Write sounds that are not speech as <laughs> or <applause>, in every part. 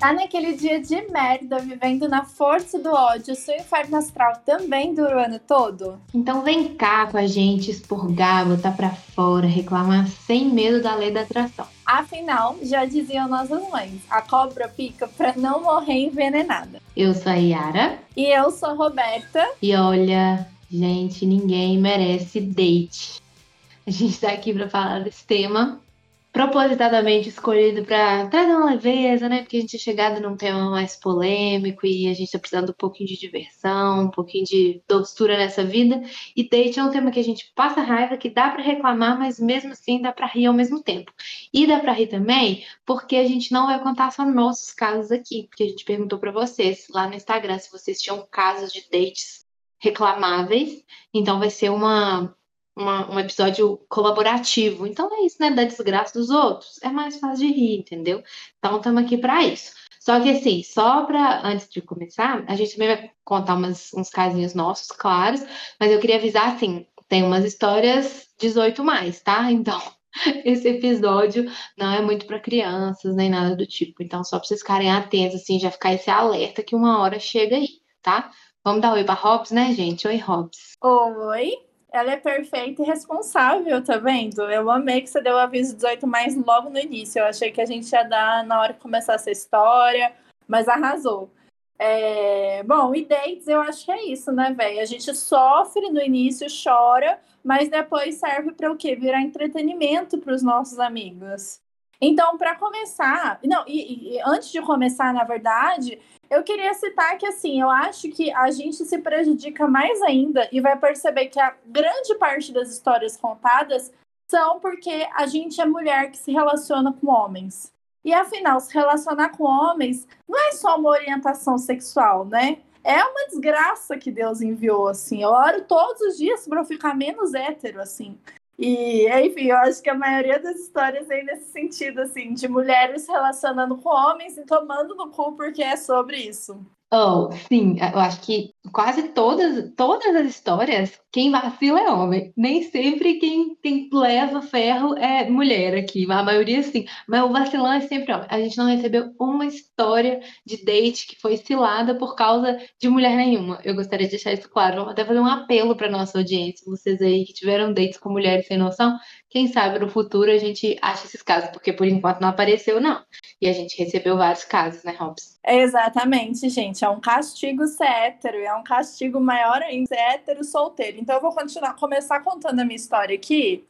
Tá naquele dia de merda, vivendo na força do ódio, seu inferno astral também dura o ano todo? Então vem cá com a gente expurgar, botar pra fora, reclamar sem medo da lei da atração. Afinal, já diziam nossas mães, a cobra pica pra não morrer envenenada. Eu sou a Yara. E eu sou a Roberta. E olha, gente, ninguém merece date. A gente tá aqui pra falar desse tema propositadamente escolhido para trazer uma leveza, né? Porque a gente é chegado num tema mais polêmico e a gente tá precisando um pouquinho de diversão, um pouquinho de doçura nessa vida. E date é um tema que a gente passa raiva, que dá para reclamar, mas mesmo assim dá para rir ao mesmo tempo. E dá para rir também porque a gente não vai contar só nossos casos aqui, porque a gente perguntou para vocês lá no Instagram se vocês tinham casos de dates reclamáveis. Então vai ser uma uma, um episódio colaborativo. Então é isso, né? Da desgraça dos outros. É mais fácil de rir, entendeu? Então estamos aqui para isso. Só que assim, só para antes de começar, a gente também vai contar umas, uns casinhos nossos, claros, mas eu queria avisar assim, tem umas histórias 18 mais, tá? Então, <laughs> esse episódio não é muito para crianças nem nada do tipo. Então, só para vocês ficarem atentos assim, já ficar esse alerta que uma hora chega aí, tá? Vamos dar oi para Hobbs, né, gente? Oi, Hobbs. Oi. Ela é perfeita e responsável, tá vendo? Eu amei que você deu o aviso 18 mais logo no início. Eu achei que a gente ia dar na hora que começasse a história, mas arrasou. É... Bom, e dates eu acho que é isso, né, velho? A gente sofre no início, chora, mas depois serve para o quê? Virar entretenimento para os nossos amigos. Então, para começar, não, e, e, antes de começar, na verdade, eu queria citar que, assim, eu acho que a gente se prejudica mais ainda e vai perceber que a grande parte das histórias contadas são porque a gente é mulher que se relaciona com homens. E afinal, se relacionar com homens não é só uma orientação sexual, né? É uma desgraça que Deus enviou, assim. Eu oro todos os dias para eu ficar menos hétero, assim. E, enfim, eu acho que a maioria das histórias vem nesse sentido, assim, de mulheres relacionando com homens e tomando no cu porque é sobre isso. Oh, sim, eu acho que quase todas, todas as histórias, quem vacila é homem. Nem sempre quem, leva ferro é mulher aqui, a maioria sim. Mas o vacilão é sempre homem. A gente não recebeu uma história de date que foi cilada por causa de mulher nenhuma. Eu gostaria de deixar isso claro. Vamos até fazer um apelo para nossa audiência, vocês aí que tiveram dates com mulheres sem noção, quem sabe no futuro a gente acha esses casos, porque por enquanto não apareceu, não. E a gente recebeu vários casos, né, Robson? Exatamente, gente. É um castigo ser hétero, é um castigo maior ainda ser hétero solteiro. Então eu vou continuar, começar contando a minha história aqui.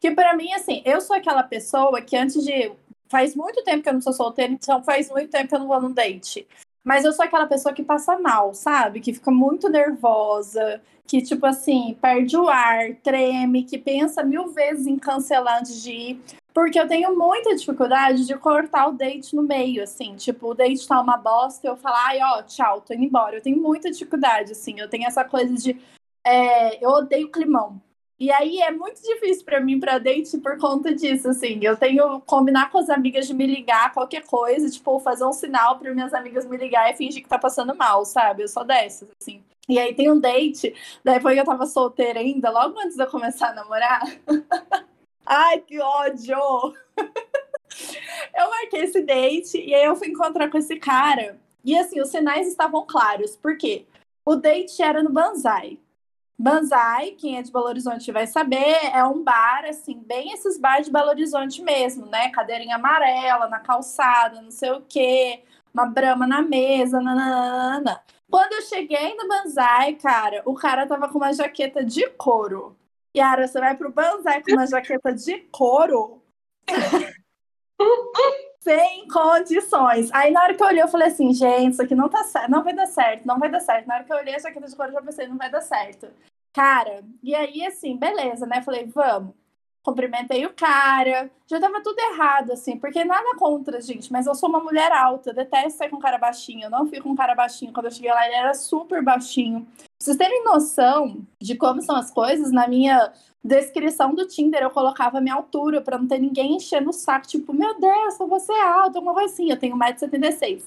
Que para mim, assim, eu sou aquela pessoa que antes de. Faz muito tempo que eu não sou solteira, então faz muito tempo que eu não vou num date. Mas eu sou aquela pessoa que passa mal, sabe? Que fica muito nervosa, que, tipo assim, perde o ar, treme, que pensa mil vezes em cancelar antes de ir. Porque eu tenho muita dificuldade de cortar o date no meio, assim. Tipo, o date tá uma bosta, eu falar, ai, ó, tchau, tô indo embora. Eu tenho muita dificuldade, assim. Eu tenho essa coisa de. É, eu odeio climão. E aí é muito difícil para mim para date por conta disso, assim. Eu tenho combinar com as amigas de me ligar qualquer coisa, tipo, fazer um sinal para minhas amigas me ligar e fingir que tá passando mal, sabe? Eu sou dessas, assim. E aí tem um date, depois eu tava solteira ainda, logo antes de eu começar a namorar. <laughs> Ai, que ódio! <laughs> eu marquei esse date e aí eu fui encontrar com esse cara. E assim, os sinais estavam claros. Por quê? O date era no Banzai. Banzai, quem é de Belo Horizonte vai saber, é um bar, assim, bem esses bares de Belo Horizonte mesmo, né? Cadeirinha amarela, na calçada, não sei o quê, uma brama na mesa, nananana. Quando eu cheguei no Banzai, cara, o cara tava com uma jaqueta de couro. Yara, você vai pro Banzai com uma jaqueta de couro? <laughs> Sem condições. Aí na hora que eu olhei, eu falei assim, gente, isso aqui não tá certo, não vai dar certo, não vai dar certo. Na hora que eu olhei a jaqueta de couro, eu já pensei, não vai dar certo. Cara, e aí assim, beleza, né? Falei, vamos. Cumprimentei o cara. Já tava tudo errado, assim, porque nada contra, gente, mas eu sou uma mulher alta, detesto sair com cara baixinho. Eu não fui com cara baixinho. Quando eu cheguei lá, ele era super baixinho. Vocês terem noção de como são as coisas, na minha descrição do Tinder eu colocava a minha altura para não ter ninguém enchendo o saco, tipo, meu Deus, você é alto, uma coisa assim, eu tenho 1,76m.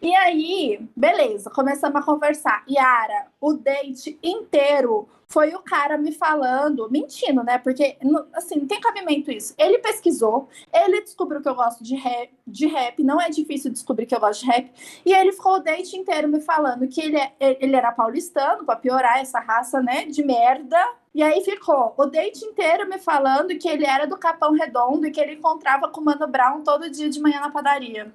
E aí, beleza, começamos a conversar. Yara, o date inteiro foi o cara me falando, mentindo, né? Porque, assim, não tem cabimento isso. Ele pesquisou, ele descobriu que eu gosto de rap, de rap, não é difícil descobrir que eu gosto de rap, e ele ficou o date inteiro me falando que ele, é, ele era paulistano, pra piorar essa raça, né, de merda. E aí ficou o date inteiro me falando que ele era do Capão Redondo e que ele encontrava com o Mano Brown todo dia de manhã na padaria.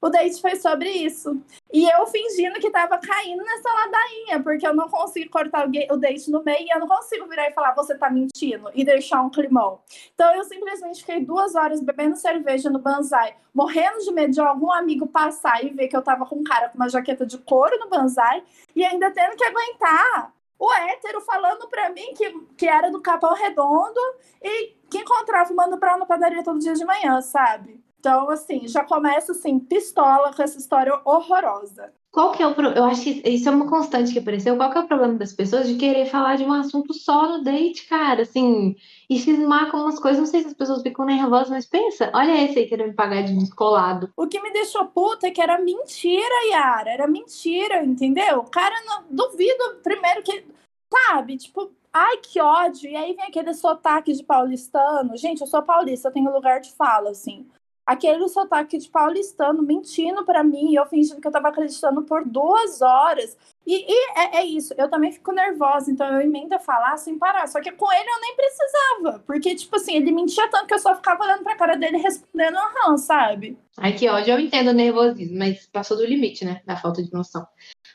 O date foi sobre isso. E eu fingindo que tava caindo nessa ladainha, porque eu não consigo cortar o, date no meio e eu não consigo virar e falar, você tá mentindo, e deixar um climão. Então eu simplesmente fiquei duas horas bebendo cerveja no Banzai, morrendo de medo de algum amigo passar e ver que eu tava com um cara com uma jaqueta de couro no Banzai, e ainda tendo que aguentar o hétero falando pra mim que, que era do Capão Redondo e que encontrava o Brown na padaria todo dia de manhã, sabe? Então, assim, já começa assim, pistola com essa história horrorosa. Qual que é o problema? Eu acho que isso é uma constante que apareceu. Qual que é o problema das pessoas de querer falar de um assunto só no date, cara? Assim, e cismar com umas coisas. Não sei se as pessoas ficam nervosas, mas pensa, olha esse aí querendo me pagar de descolado. O que me deixou puta é que era mentira, Yara. Era mentira, entendeu? O cara, não, duvido primeiro que. Sabe, tipo, ai que ódio. E aí vem aquele sotaque de paulistano. Gente, eu sou paulista, eu tenho lugar de fala, assim aquele sotaque de paulistano mentindo para mim e eu fingindo que eu tava acreditando por duas horas. E, e é, é, isso, eu também fico nervosa, então eu emendo a falar sem parar. Só que com ele eu nem precisava, porque, tipo assim, ele mentia tanto que eu só ficava olhando pra cara dele respondendo aham, sabe? Ai, que ódio, eu entendo o nervosismo, mas passou do limite, né, da falta de noção.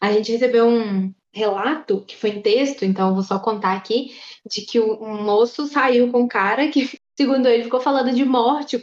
A gente recebeu um relato, que foi em texto, então eu vou só contar aqui, de que um moço saiu com um cara que, <laughs> segundo ele, ficou falando de morte,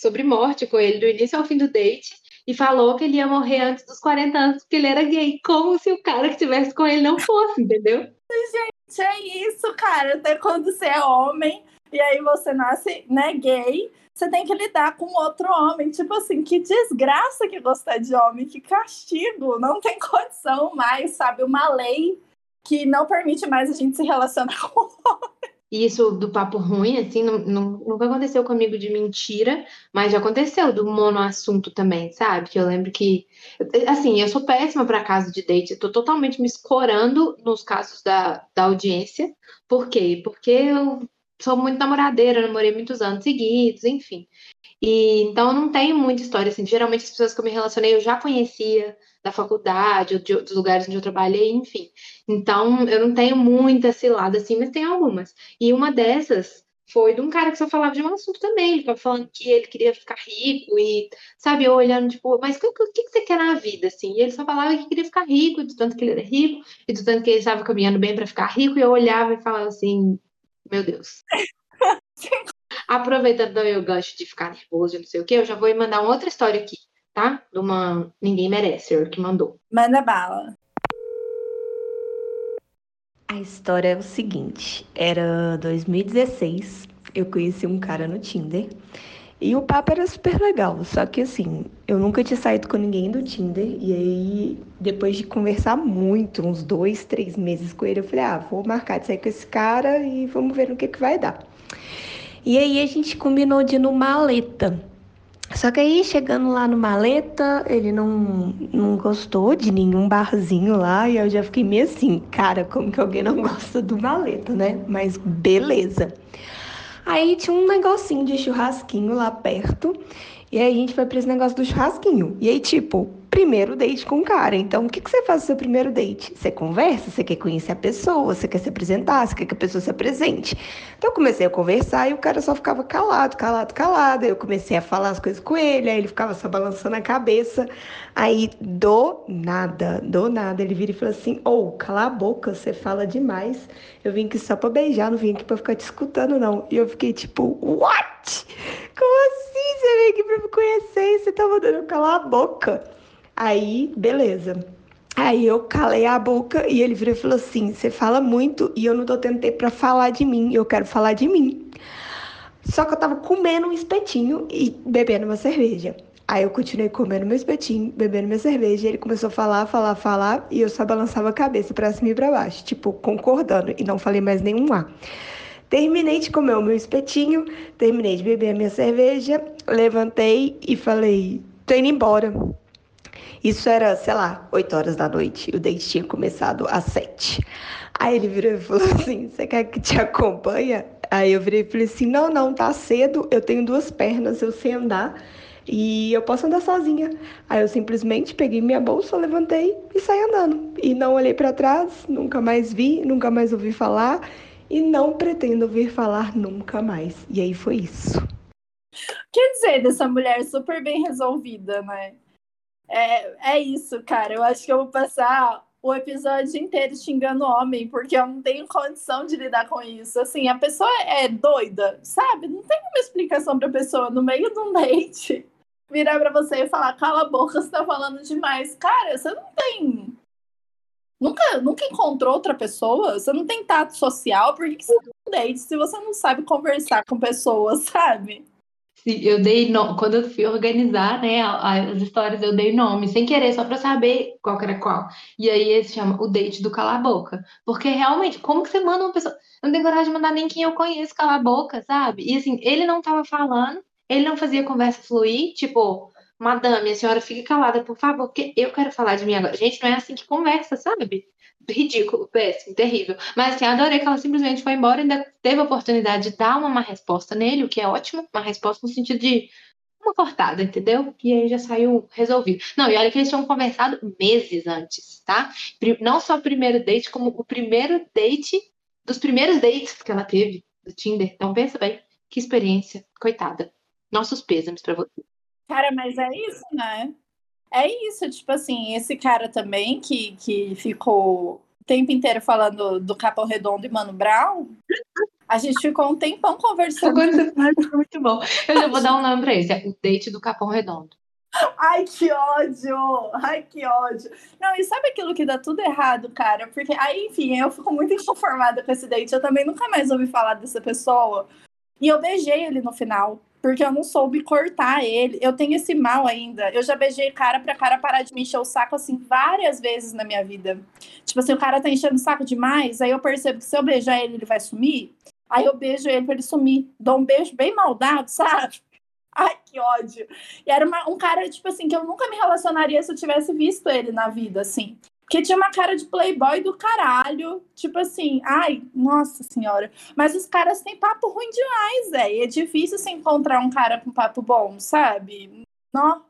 sobre morte com ele do início ao fim do date e falou que ele ia morrer antes dos 40 anos porque ele era gay, como se o cara que estivesse com ele não fosse, entendeu? Gente, é isso, cara. Até quando você é homem e aí você nasce, né, gay, você tem que lidar com outro homem. Tipo assim, que desgraça que gostar de homem, que castigo. Não tem condição mais, sabe? Uma lei que não permite mais a gente se relacionar <laughs> com homem. Isso do papo ruim, assim, não, não, nunca aconteceu comigo de mentira, mas já aconteceu do monoassunto também, sabe? Que eu lembro que. Assim, eu sou péssima para caso de date, eu tô totalmente me escorando nos casos da, da audiência. Por quê? Porque eu sou muito namoradeira, namorei muitos anos seguidos, enfim. E então não tenho muita história, assim. Geralmente as pessoas que eu me relacionei eu já conhecia da faculdade, ou de, dos lugares onde eu trabalhei, enfim. Então, eu não tenho muita cilada assim, mas tem algumas. E uma dessas foi de um cara que só falava de um assunto também. Ele ficava falando que ele queria ficar rico e, sabe, eu olhando, tipo, mas o que, que, você quer na vida, assim? E ele só falava que queria ficar rico, do tanto que ele era rico, e do tanto que ele estava caminhando bem para ficar rico, e eu olhava e falava assim, meu Deus. <laughs> Aproveitando eu gosto de ficar nervoso e não sei o que, eu já vou mandar uma outra história aqui tá? De uma Ninguém Merece, que mandou. Manda bala. A história é o seguinte: era 2016, eu conheci um cara no Tinder. E o papo era super legal, só que assim, eu nunca tinha saído com ninguém do Tinder. E aí, depois de conversar muito, uns dois, três meses com ele, eu falei: ah, vou marcar de sair com esse cara e vamos ver no que, que vai dar. E aí a gente combinou de ir no Maleta. Só que aí, chegando lá no Maleta, ele não, não gostou de nenhum barzinho lá. E eu já fiquei meio assim, cara, como que alguém não <laughs> gosta do Maleta, né? Mas beleza. Aí tinha um negocinho de churrasquinho lá perto. E aí a gente foi pra esse negócio do churrasquinho. E aí, tipo, primeiro date com o cara. Então, o que, que você faz no seu primeiro date? Você conversa, você quer conhecer a pessoa, você quer se apresentar, você quer que a pessoa se apresente. Então, eu comecei a conversar e o cara só ficava calado, calado, calado. Aí eu comecei a falar as coisas com ele, aí ele ficava só balançando a cabeça. Aí, do nada, do nada, ele vira e fala assim: Ô, oh, cala a boca, você fala demais. Eu vim aqui só pra beijar, não vim aqui pra ficar te escutando, não. E eu fiquei tipo: What? Como assim? Você veio aqui pra me conhecer e você tá mandando eu calar a boca? Aí, beleza. Aí eu calei a boca e ele virou e falou assim: Você fala muito e eu não tô tendo tempo pra falar de mim, eu quero falar de mim. Só que eu tava comendo um espetinho e bebendo uma cerveja. Aí eu continuei comendo meu espetinho, bebendo minha cerveja. Ele começou a falar, falar, falar, e eu só balançava a cabeça pra cima e pra baixo, tipo, concordando, e não falei mais nenhum A. Terminei de comer o meu espetinho, terminei de beber a minha cerveja, levantei e falei: tô indo embora. Isso era, sei lá, 8 horas da noite. O date tinha começado às 7. Aí ele virou e falou <laughs> assim: Você quer que te acompanhe? Aí eu virei e falei assim: Não, não, tá cedo, eu tenho duas pernas, eu sei andar e eu posso andar sozinha. Aí eu simplesmente peguei minha bolsa, levantei e saí andando. E não olhei para trás, nunca mais vi, nunca mais ouvi falar e não pretendo ouvir falar nunca mais. E aí foi isso. Quer dizer, dessa mulher super bem resolvida, né? É, é isso, cara. Eu acho que eu vou passar o episódio inteiro xingando homem, porque eu não tenho condição de lidar com isso. Assim, a pessoa é doida, sabe? Não tem uma explicação pra pessoa no meio de um date <laughs> virar pra você e falar: cala a boca, você tá falando demais. Cara, você não tem. Nunca, nunca encontrou outra pessoa? Você não tem tato social? Por que, que você não date se você não sabe conversar com pessoas, <laughs> sabe? Eu dei no... quando eu fui organizar, né, as histórias, eu dei nome, sem querer, só para saber qual era qual. E aí esse chama o date do cala a boca. Porque realmente, como que você manda uma pessoa? Eu não tenho coragem de mandar nem quem eu conheço cala a boca, sabe? E assim, ele não tava falando, ele não fazia conversa fluir, tipo, madame, a senhora fique calada, por favor, porque eu quero falar de mim agora. Gente, não é assim que conversa, sabe? Ridículo, péssimo, terrível. Mas assim, adorei que ela simplesmente foi embora e ainda teve a oportunidade de dar uma, resposta nele, o que é ótimo, uma resposta no sentido de uma cortada, entendeu? E aí já saiu resolvido. Não, e olha que eles tinham conversado meses antes, tá? Não só o primeiro date, como o primeiro date dos primeiros dates que ela teve do Tinder. Então pensa bem, que experiência, coitada. Nossos pêsames para você. Cara, mas é isso, né? É isso, tipo assim, esse cara também que, que ficou o tempo inteiro falando do Capão Redondo e Mano Brown, a gente ficou um tempão conversando. Agora você fala foi muito bom. Eu já vou dar um nome pra esse, é o date do Capão Redondo. Ai, que ódio! Ai, que ódio! Não, e sabe aquilo que dá tudo errado, cara? Porque aí, enfim, eu fico muito inconformada com esse date. Eu também nunca mais ouvi falar dessa pessoa. E eu beijei ele no final porque eu não soube cortar ele. Eu tenho esse mal ainda. Eu já beijei cara pra cara parar de me encher o saco assim várias vezes na minha vida. Tipo assim, o cara tá enchendo o saco demais, aí eu percebo que se eu beijar ele, ele vai sumir. Aí eu beijo ele pra ele sumir. Dou um beijo bem maldado, <laughs> sabe? Ai, que ódio. E era uma, um cara, tipo assim, que eu nunca me relacionaria se eu tivesse visto ele na vida, assim. Porque tinha uma cara de playboy do caralho. Tipo assim, ai, nossa senhora. Mas os caras têm papo ruim demais, velho. É difícil se encontrar um cara com papo bom, sabe? Não.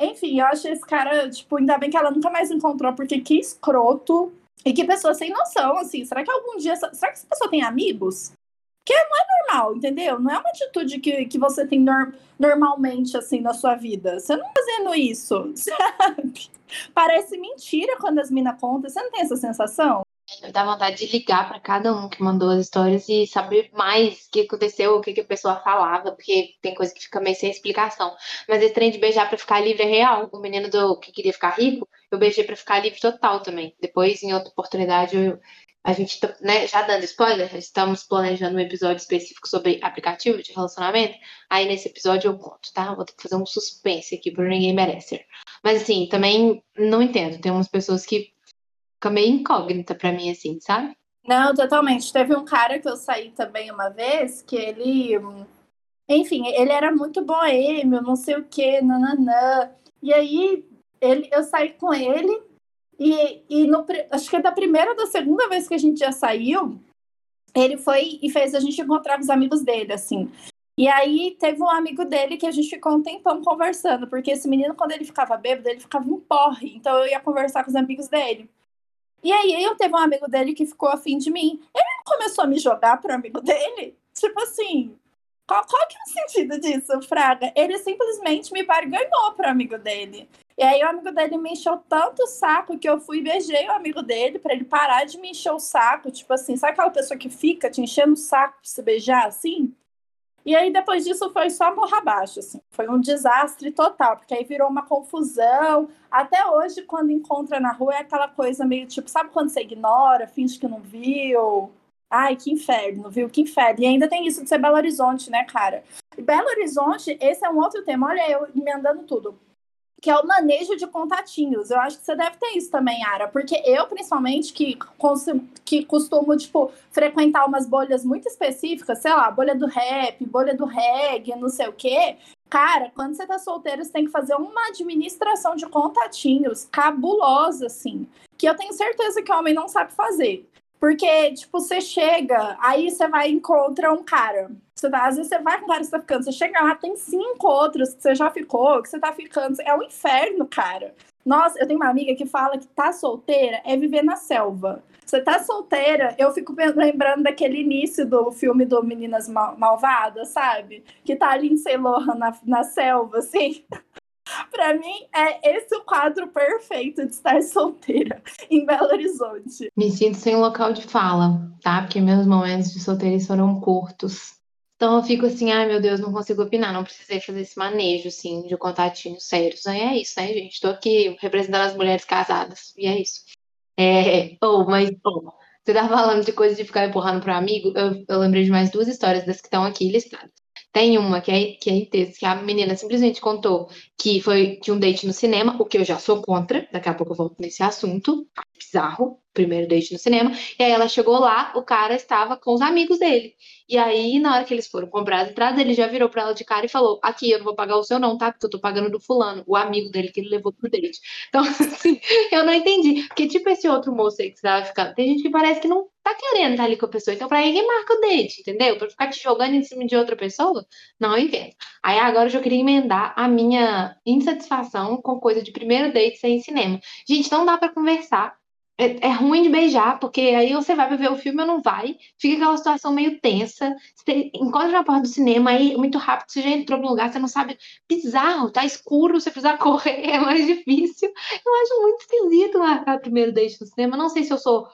Enfim, eu acho esse cara, tipo, ainda bem que ela nunca mais encontrou, porque que escroto. E que pessoa sem noção, assim. Será que algum dia. Será que essa pessoa tem amigos? Que não é normal, entendeu? Não é uma atitude que, que você tem nor normalmente, assim, na sua vida. Você não tá fazendo isso, <laughs> sabe? Parece mentira quando as minas contam. Você não tem essa sensação? Dá vontade de ligar para cada um que mandou as histórias e saber mais o que aconteceu, o que, que a pessoa falava, porque tem coisa que fica meio sem explicação. Mas esse trem de beijar para ficar livre é real. O menino do que queria ficar rico, eu beijei para ficar livre total também. Depois, em outra oportunidade, eu, a gente, tá, né, já dando spoiler, estamos planejando um episódio específico sobre aplicativo de relacionamento. Aí nesse episódio eu conto, tá? Vou ter que fazer um suspense aqui, por ninguém merece. Mas assim, também não entendo. Tem umas pessoas que ficam meio incógnita pra mim, assim, sabe? Não, totalmente. Teve um cara que eu saí também uma vez, que ele. Enfim, ele era muito boêmio, não sei o quê, nananã. E aí ele, eu saí com ele e, e no, acho que é da primeira ou da segunda vez que a gente já saiu, ele foi e fez a gente encontrar os amigos dele, assim. E aí teve um amigo dele que a gente ficou um tempão conversando, porque esse menino, quando ele ficava bêbado, ele ficava um porre. Então eu ia conversar com os amigos dele. E aí eu teve um amigo dele que ficou afim de mim. Ele começou a me jogar pro amigo dele. Tipo assim, qual, qual que é o sentido disso, Fraga? Ele simplesmente me barganhou pro amigo dele. E aí o amigo dele me encheu tanto o saco que eu fui e beijei o amigo dele para ele parar de me encher o saco. Tipo assim, sabe aquela pessoa que fica te enchendo o saco pra se beijar assim? E aí depois disso foi só morra abaixo, assim. Foi um desastre total, porque aí virou uma confusão. Até hoje, quando encontra na rua, é aquela coisa meio tipo, sabe quando você ignora, finge que não viu? Ai, que inferno, viu? Que inferno. E ainda tem isso de ser Belo Horizonte, né, cara? E Belo Horizonte, esse é um outro tema. Olha, eu emendando tudo que é o manejo de contatinhos. Eu acho que você deve ter isso também, Ara, porque eu, principalmente, que, que costumo, tipo, frequentar umas bolhas muito específicas, sei lá, bolha do rap, bolha do reggae, não sei o quê, Cara, quando você tá solteiro, você tem que fazer uma administração de contatinhos cabulosa, assim. Que eu tenho certeza que o homem não sabe fazer. Porque, tipo, você chega, aí você vai e encontra um cara. Você tá, às vezes você vai com um cara que você tá ficando, você chega lá, tem cinco outros que você já ficou, que você tá ficando. É um inferno, cara. Nossa, eu tenho uma amiga que fala que tá solteira é viver na selva. Você tá solteira, eu fico lembrando daquele início do filme do Meninas Mal Malvadas, sabe? Que tá ali em Lohan na, na selva, assim. <laughs> <laughs> Para mim, é esse o quadro perfeito de estar solteira <laughs> em Belo Horizonte. Me sinto sem local de fala, tá? Porque meus momentos de solteirice foram curtos. Então eu fico assim, ai meu Deus, não consigo opinar, não precisei fazer esse manejo, assim, de contatinhos sérios. Aí é isso, né, gente? Tô aqui representando as mulheres casadas, e é isso. É, oh, mas oh, você tá falando de coisa de ficar empurrando pro amigo, eu, eu lembrei de mais duas histórias das que estão aqui listadas. Tem uma que é, que é texto, que a menina simplesmente contou que foi de um date no cinema, o que eu já sou contra, daqui a pouco eu volto nesse assunto, bizarro, primeiro date no cinema, e aí ela chegou lá, o cara estava com os amigos dele. E aí, na hora que eles foram comprar as entradas, ele já virou pra ela de cara e falou: Aqui, eu não vou pagar o seu, não, tá? Porque eu tô pagando do fulano, o amigo dele que ele levou pro date. Então, <laughs> assim, eu não entendi. Porque, tipo, esse outro moço aí que você tava ficando, tem gente que parece que não tá querendo estar ali com a pessoa. Então, pra ele, marca o date, entendeu? Pra ficar te jogando em cima de outra pessoa, não eu entendo. Aí agora eu já queria emendar a minha insatisfação com coisa de primeiro date sem cinema. Gente, não dá para conversar é, é, ruim de beijar, porque aí você vai ver o filme ou não vai, fica aquela situação meio tensa. Você encontra na porta do cinema, aí muito rápido você já entrou no lugar, você não sabe. Bizarro, tá escuro, você precisa <laughs> correr, é mais difícil. Eu acho muito esquisito marcar o primeiro date no cinema. Não sei se eu sou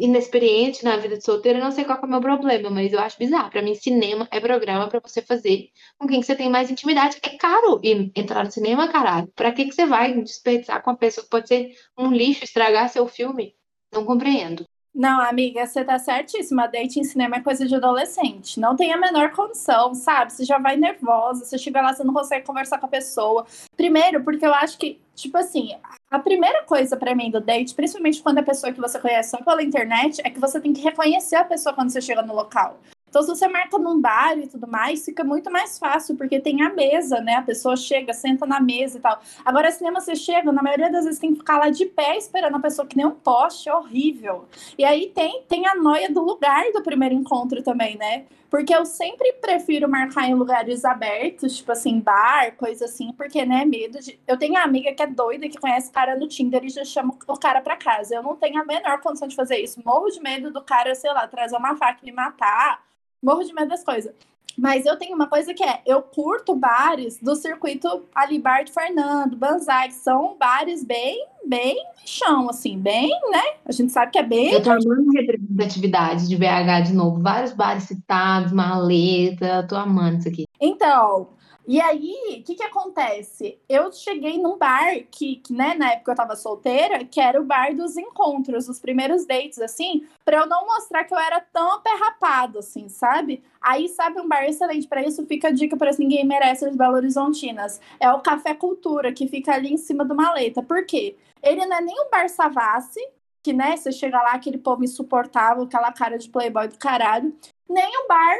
inexperiente na vida de solteira, não sei qual é o meu problema, mas eu acho bizarro. Pra mim, cinema é programa para você fazer com quem que você tem mais intimidade. É caro entrar no cinema, caralho. Pra que, que você vai desperdiçar com uma pessoa que pode ser um lixo, estragar seu filme? Não compreendo. Não, amiga, você tá certíssima. Date em cinema é coisa de adolescente. Não tem a menor condição, sabe? Você já vai nervosa, você chega lá, você não consegue conversar com a pessoa. Primeiro, porque eu acho que, tipo assim, a primeira coisa para mim do date, principalmente quando é pessoa que você conhece só pela internet, é que você tem que reconhecer a pessoa quando você chega no local. Então, se você marca num bar e tudo mais, fica muito mais fácil, porque tem a mesa, né? A pessoa chega, senta na mesa e tal. Agora, cinema, você chega, na maioria das vezes tem que ficar lá de pé esperando a pessoa que nem um poste, é horrível. E aí tem, tem a noia do lugar do primeiro encontro também, né? Porque eu sempre prefiro marcar em lugares abertos, tipo assim, bar, coisa assim, porque, né, medo de. Eu tenho uma amiga que é doida, que conhece cara no Tinder e já chama o cara pra casa. Eu não tenho a menor condição de fazer isso. Morro de medo do cara, sei lá, trazer uma faca e me matar morro de medo das coisas. Mas eu tenho uma coisa que é, eu curto bares do circuito ali, Bar de Fernando, Banzai, que são bares bem, bem chão, assim, bem, né? A gente sabe que é bem... Eu tô amando representatividade de BH de novo, vários bares citados, maleta, tô amando isso aqui. Então, e aí, o que que acontece? Eu cheguei num bar que, que, né, na época eu tava solteira, que era o bar dos encontros, os primeiros dates, assim, para eu não mostrar que eu era tão aperrapado, assim, sabe? Aí, sabe um bar excelente para isso? Fica a dica para ninguém merece as Belo Horizontinas. É o Café Cultura, que fica ali em cima do maleta. Por quê? Ele não é nem um bar Savassi, que, né, você chega lá, aquele povo insuportável, aquela cara de playboy do caralho, nem o bar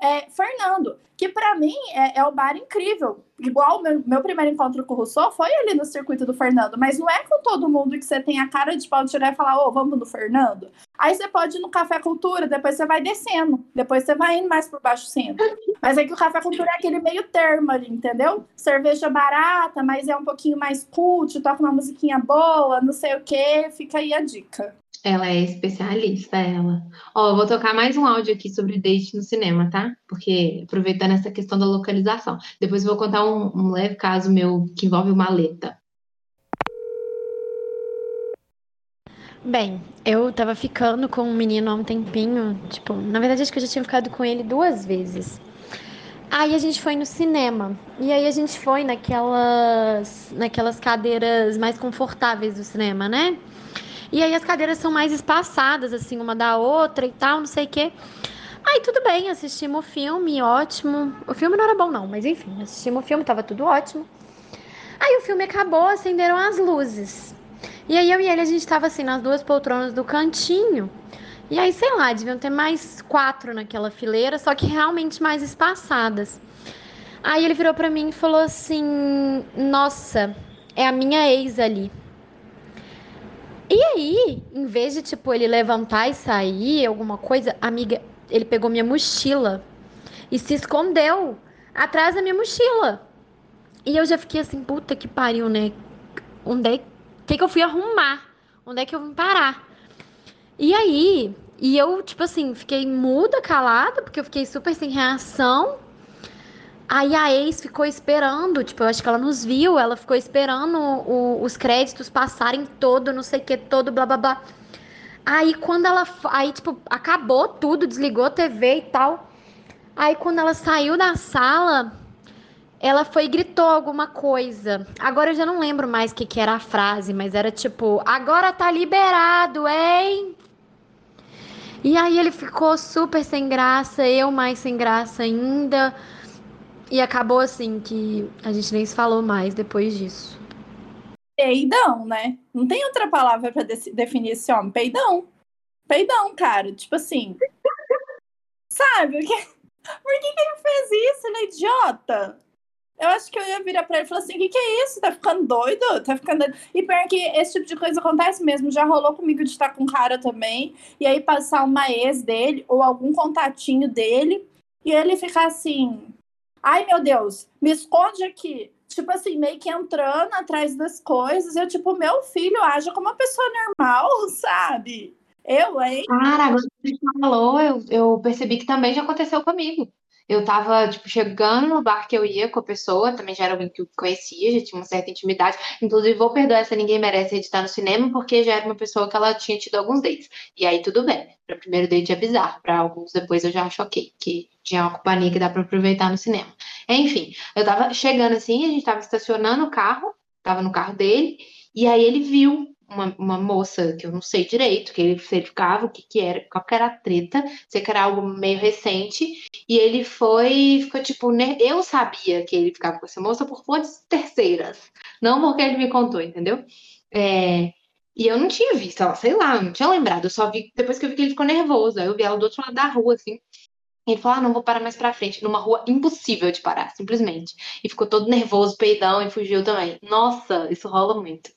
é, Fernando, que para mim é, é, o bar incrível. Igual meu, meu primeiro encontro com o Rousseau foi ali no circuito do Fernando, mas não é com todo mundo que você tem a cara de pau de chegar e falar, ô, oh, vamos no Fernando. Aí você pode ir no Café Cultura, depois você vai descendo, depois você vai indo mais por baixo centro. Mas é que o Café Cultura é aquele meio termo ali, entendeu? Cerveja barata, mas é um pouquinho mais cult, toca uma musiquinha boa, não sei o que, fica aí a dica. Ela é especialista, ela. Ó, eu vou tocar mais um áudio aqui sobre date no cinema, tá? Porque aproveitando essa questão da localização. Depois eu vou contar um, um leve caso meu que envolve uma maleta. Bem, eu tava ficando com um menino há um tempinho, tipo, na verdade acho que eu já tinha ficado com ele duas vezes. Aí a gente foi no cinema. E aí a gente foi naquelas naquelas cadeiras mais confortáveis do cinema, né? E aí as cadeiras são mais espaçadas, assim, uma da outra e tal, não sei o quê. Aí tudo bem, assistimos o filme, ótimo. O filme não era bom, não, mas enfim, assistimos o filme, tava tudo ótimo. Aí o filme acabou, acenderam as luzes. E aí eu e ele, a gente tava assim, nas duas poltronas do cantinho. E aí, sei lá, deviam ter mais quatro naquela fileira, só que realmente mais espaçadas. Aí ele virou pra mim e falou assim: Nossa, é a minha ex ali. E aí, em vez de tipo ele levantar e sair, alguma coisa, amiga, ele pegou minha mochila e se escondeu atrás da minha mochila. E eu já fiquei assim, puta que pariu, né? Onde é que, que eu fui arrumar? Onde é que eu vim parar? E aí, e eu, tipo assim, fiquei muda, calada, porque eu fiquei super sem reação. Aí a ex ficou esperando, tipo, eu acho que ela nos viu, ela ficou esperando o, os créditos passarem todo, não sei o que, todo, blá blá blá. Aí quando ela. Aí, tipo, acabou tudo, desligou a TV e tal. Aí quando ela saiu da sala, ela foi e gritou alguma coisa. Agora eu já não lembro mais o que, que era a frase, mas era tipo, agora tá liberado, hein? E aí ele ficou super sem graça, eu mais sem graça ainda. E acabou assim que a gente nem se falou mais depois disso. Peidão, né? Não tem outra palavra para definir esse homem. Peidão. Peidão, cara. Tipo assim. Sabe? Por que, que ele fez isso? Ele é idiota. Eu acho que eu ia virar pra ele e falar assim: o que, que é isso? Tá ficando doido? Tá ficando doido. E pior que esse tipo de coisa acontece mesmo. Já rolou comigo de estar com um cara também. E aí passar uma ex dele ou algum contatinho dele. E ele ficar assim: ai meu Deus, me esconde aqui. Tipo assim, meio que entrando atrás das coisas. Eu, tipo, meu filho age como uma pessoa normal, <laughs> sabe? Eu, hein? Cara, agora que você falou, eu, eu percebi que também já aconteceu comigo. Eu tava, tipo, chegando no bar que eu ia com a pessoa, também já era alguém que eu conhecia, já tinha uma certa intimidade. Inclusive, vou perdoar essa Ninguém Merece Editar no cinema, porque já era uma pessoa que ela tinha tido alguns dates. E aí, tudo bem. Para o primeiro date é bizarro, para alguns depois eu já acho ok, que tinha uma companhia que dá para aproveitar no cinema. Enfim, eu tava chegando assim, a gente tava estacionando o carro, tava no carro dele, e aí ele viu uma, uma moça que eu não sei direito, que ele verificava o que, que era, qual que era a treta, sei que era algo meio recente, e ele foi, ficou tipo, né? Eu sabia que ele ficava com essa moça por fontes terceiras, não porque ele me contou, entendeu? É, e eu não tinha visto ela, sei lá, não tinha lembrado, eu só vi depois que eu vi que ele ficou nervoso, aí eu vi ela do outro lado da rua, assim, ele falou: ah, não vou parar mais pra frente. Numa rua impossível de parar, simplesmente. E ficou todo nervoso, peidão e fugiu também. Nossa, isso rola muito.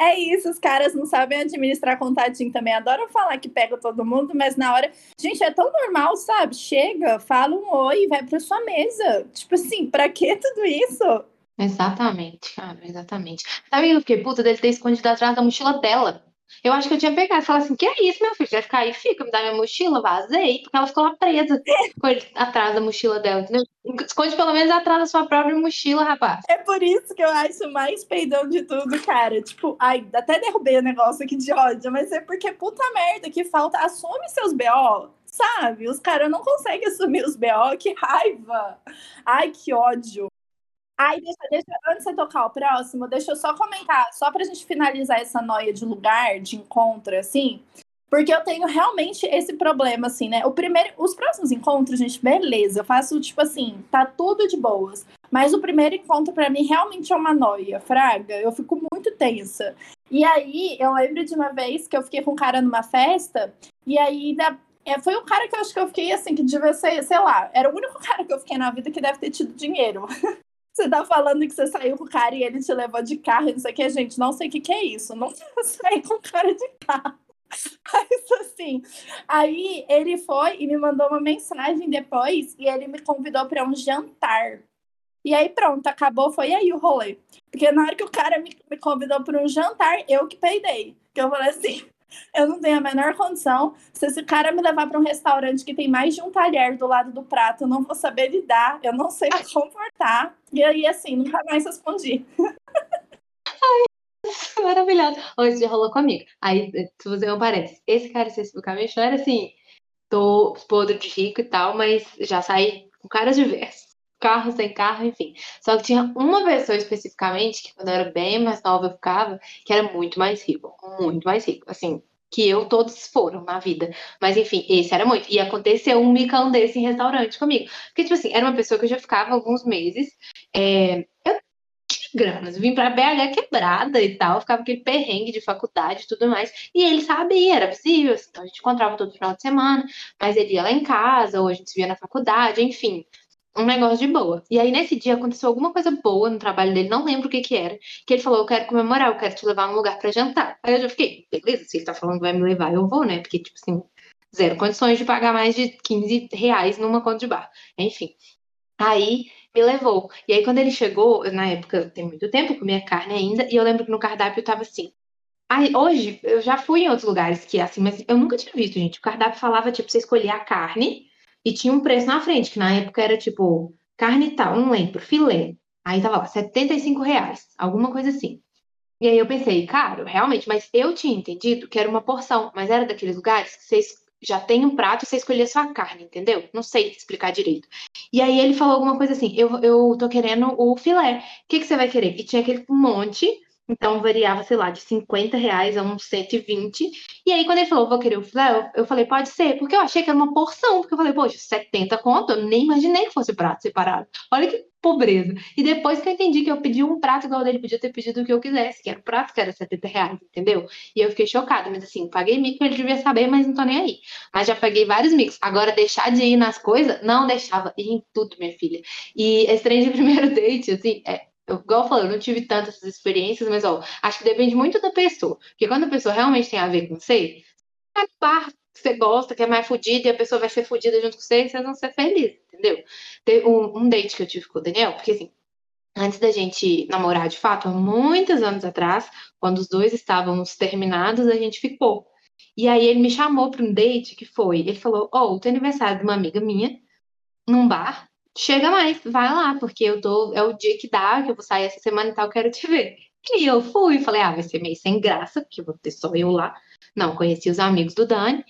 É isso, os caras não sabem administrar contatinho também. Adoram falar que pega todo mundo, mas na hora. Gente, é tão normal, sabe? Chega, fala um oi e vai pra sua mesa. Tipo assim, pra que tudo isso? Exatamente, cara, exatamente. Sabe o que? Puta, dele ter escondido atrás da mochila dela. Eu acho que eu tinha pegado e falado assim: que é isso, meu filho? Vai ficar aí? Fica, me dá minha mochila, vazei, porque ela ficou lá presa <laughs> com ele atrás da mochila dela, entendeu? Esconde pelo menos atrás da sua própria mochila, rapaz. É por isso que eu acho mais peidão de tudo, cara. Tipo, ai, até derrubei o negócio aqui de ódio, mas é porque puta merda que falta. Assume seus BO, sabe? Os caras não conseguem assumir os BO, que raiva. Ai, que ódio. Ai, deixa, deixa, antes de você tocar o próximo, deixa eu só comentar, só pra gente finalizar essa noia de lugar, de encontro, assim, porque eu tenho realmente esse problema, assim, né? O primeiro, os próximos encontros, gente, beleza, eu faço, tipo assim, tá tudo de boas. Mas o primeiro encontro, para mim, realmente é uma noia, fraga. Eu fico muito tensa. E aí, eu lembro de uma vez que eu fiquei com um cara numa festa, e aí é, foi um cara que eu acho que eu fiquei assim, que devia ser, sei lá, era o único <laughs> cara que eu fiquei na vida que deve ter tido dinheiro. Você tá falando que você saiu com o cara e ele te levou de carro e não sei o que, gente, não sei o que, que é isso. Não <laughs> saí com o cara de carro. <laughs> Mas assim, aí ele foi e me mandou uma mensagem depois e ele me convidou para um jantar. E aí pronto, acabou, foi aí o rolê. Porque na hora que o cara me, me convidou para um jantar, eu que peidei. Que eu falei assim, eu não tenho a menor condição. Se esse cara me levar para um restaurante que tem mais de um talher do lado do prato, eu não vou saber lidar, eu não sei me comportar. E aí, assim, nunca mais respondi. Ai, maravilhoso. Hoje já rolou comigo. Aí, se você não parece, esse cara especificamente não era assim, tô podre de rico e tal, mas já saí com caras diversos carro, sem carro, enfim. Só que tinha uma pessoa especificamente, que quando eu era bem mais nova eu ficava, que era muito mais rico, muito mais rico, assim, que eu todos foram na vida. Mas enfim, esse era muito. E aconteceu um micão desse em restaurante comigo. Porque, tipo assim, era uma pessoa que eu já ficava alguns meses. É... Eu tinha grana, eu vim pra BH quebrada e tal, ficava aquele perrengue de faculdade e tudo mais. E ele sabia, era possível, então a gente encontrava todo final de semana, mas ele ia lá em casa, ou a gente se via na faculdade, enfim um negócio de boa. E aí, nesse dia, aconteceu alguma coisa boa no trabalho dele, não lembro o que que era, que ele falou, eu quero comemorar, eu quero te levar num lugar pra jantar. Aí eu já fiquei, beleza, se ele tá falando que vai me levar, eu vou, né? Porque, tipo assim, zero condições de pagar mais de 15 reais numa conta de bar. Enfim. Aí me levou. E aí, quando ele chegou, na época, tem muito tempo, eu comia carne ainda, e eu lembro que no cardápio tava assim. Aí, hoje, eu já fui em outros lugares que é assim, mas eu nunca tinha visto, gente. O cardápio falava, tipo, você escolhia a carne e tinha um preço na frente, que na época era tipo, carne tal, não lembro, filé. Aí tava lá, 75 reais, alguma coisa assim. E aí eu pensei, caro, realmente, mas eu tinha entendido que era uma porção, mas era daqueles lugares que vocês já tem um prato e você escolhia só a carne, entendeu? Não sei explicar direito. E aí ele falou alguma coisa assim: eu, eu tô querendo o filé. O que, que você vai querer? E tinha aquele monte então variava, sei lá, de 50 reais a uns 120. E aí, quando ele falou, vou querer o filé, eu, falei, pode ser, porque eu achei que era uma porção, porque eu falei, poxa, 70 conto, eu nem imaginei que fosse prato separado. Olha que pobreza. E depois que eu entendi que eu pedi um prato igual dele, podia ter pedido o que eu quisesse, que era o prato que era 70 reais, entendeu? E eu fiquei chocada, mas assim, paguei mico, ele devia saber, mas não tô nem aí. Mas já paguei vários micos. Agora, deixar de ir nas coisas, não deixava, ir em tudo, minha filha. E esse trem de <laughs> primeiro date, assim, é, eu, igual eu falei, eu não tive tantas experiências, mas ó, acho que depende muito da pessoa. Porque quando a pessoa realmente tem a ver com você, é par que você gosta, que é mais fodida, e a pessoa vai ser fodida junto com você, e vocês vão ser felizes, entendeu? Teve um, um date que eu tive com o Daniel, porque assim, antes da gente namorar de fato, há muitos anos atrás, quando os dois estávamos terminados, a gente ficou. E aí ele me chamou para um date que foi, ele falou, oh, o aniversário de uma amiga minha, num bar, chega mais, vai lá, porque eu tô, é o dia que dá, que eu vou sair essa semana e tal, quero te ver. E eu fui, falei, ah, vai ser meio sem graça, porque vou ter só eu lá. Não, conheci os amigos do Dani.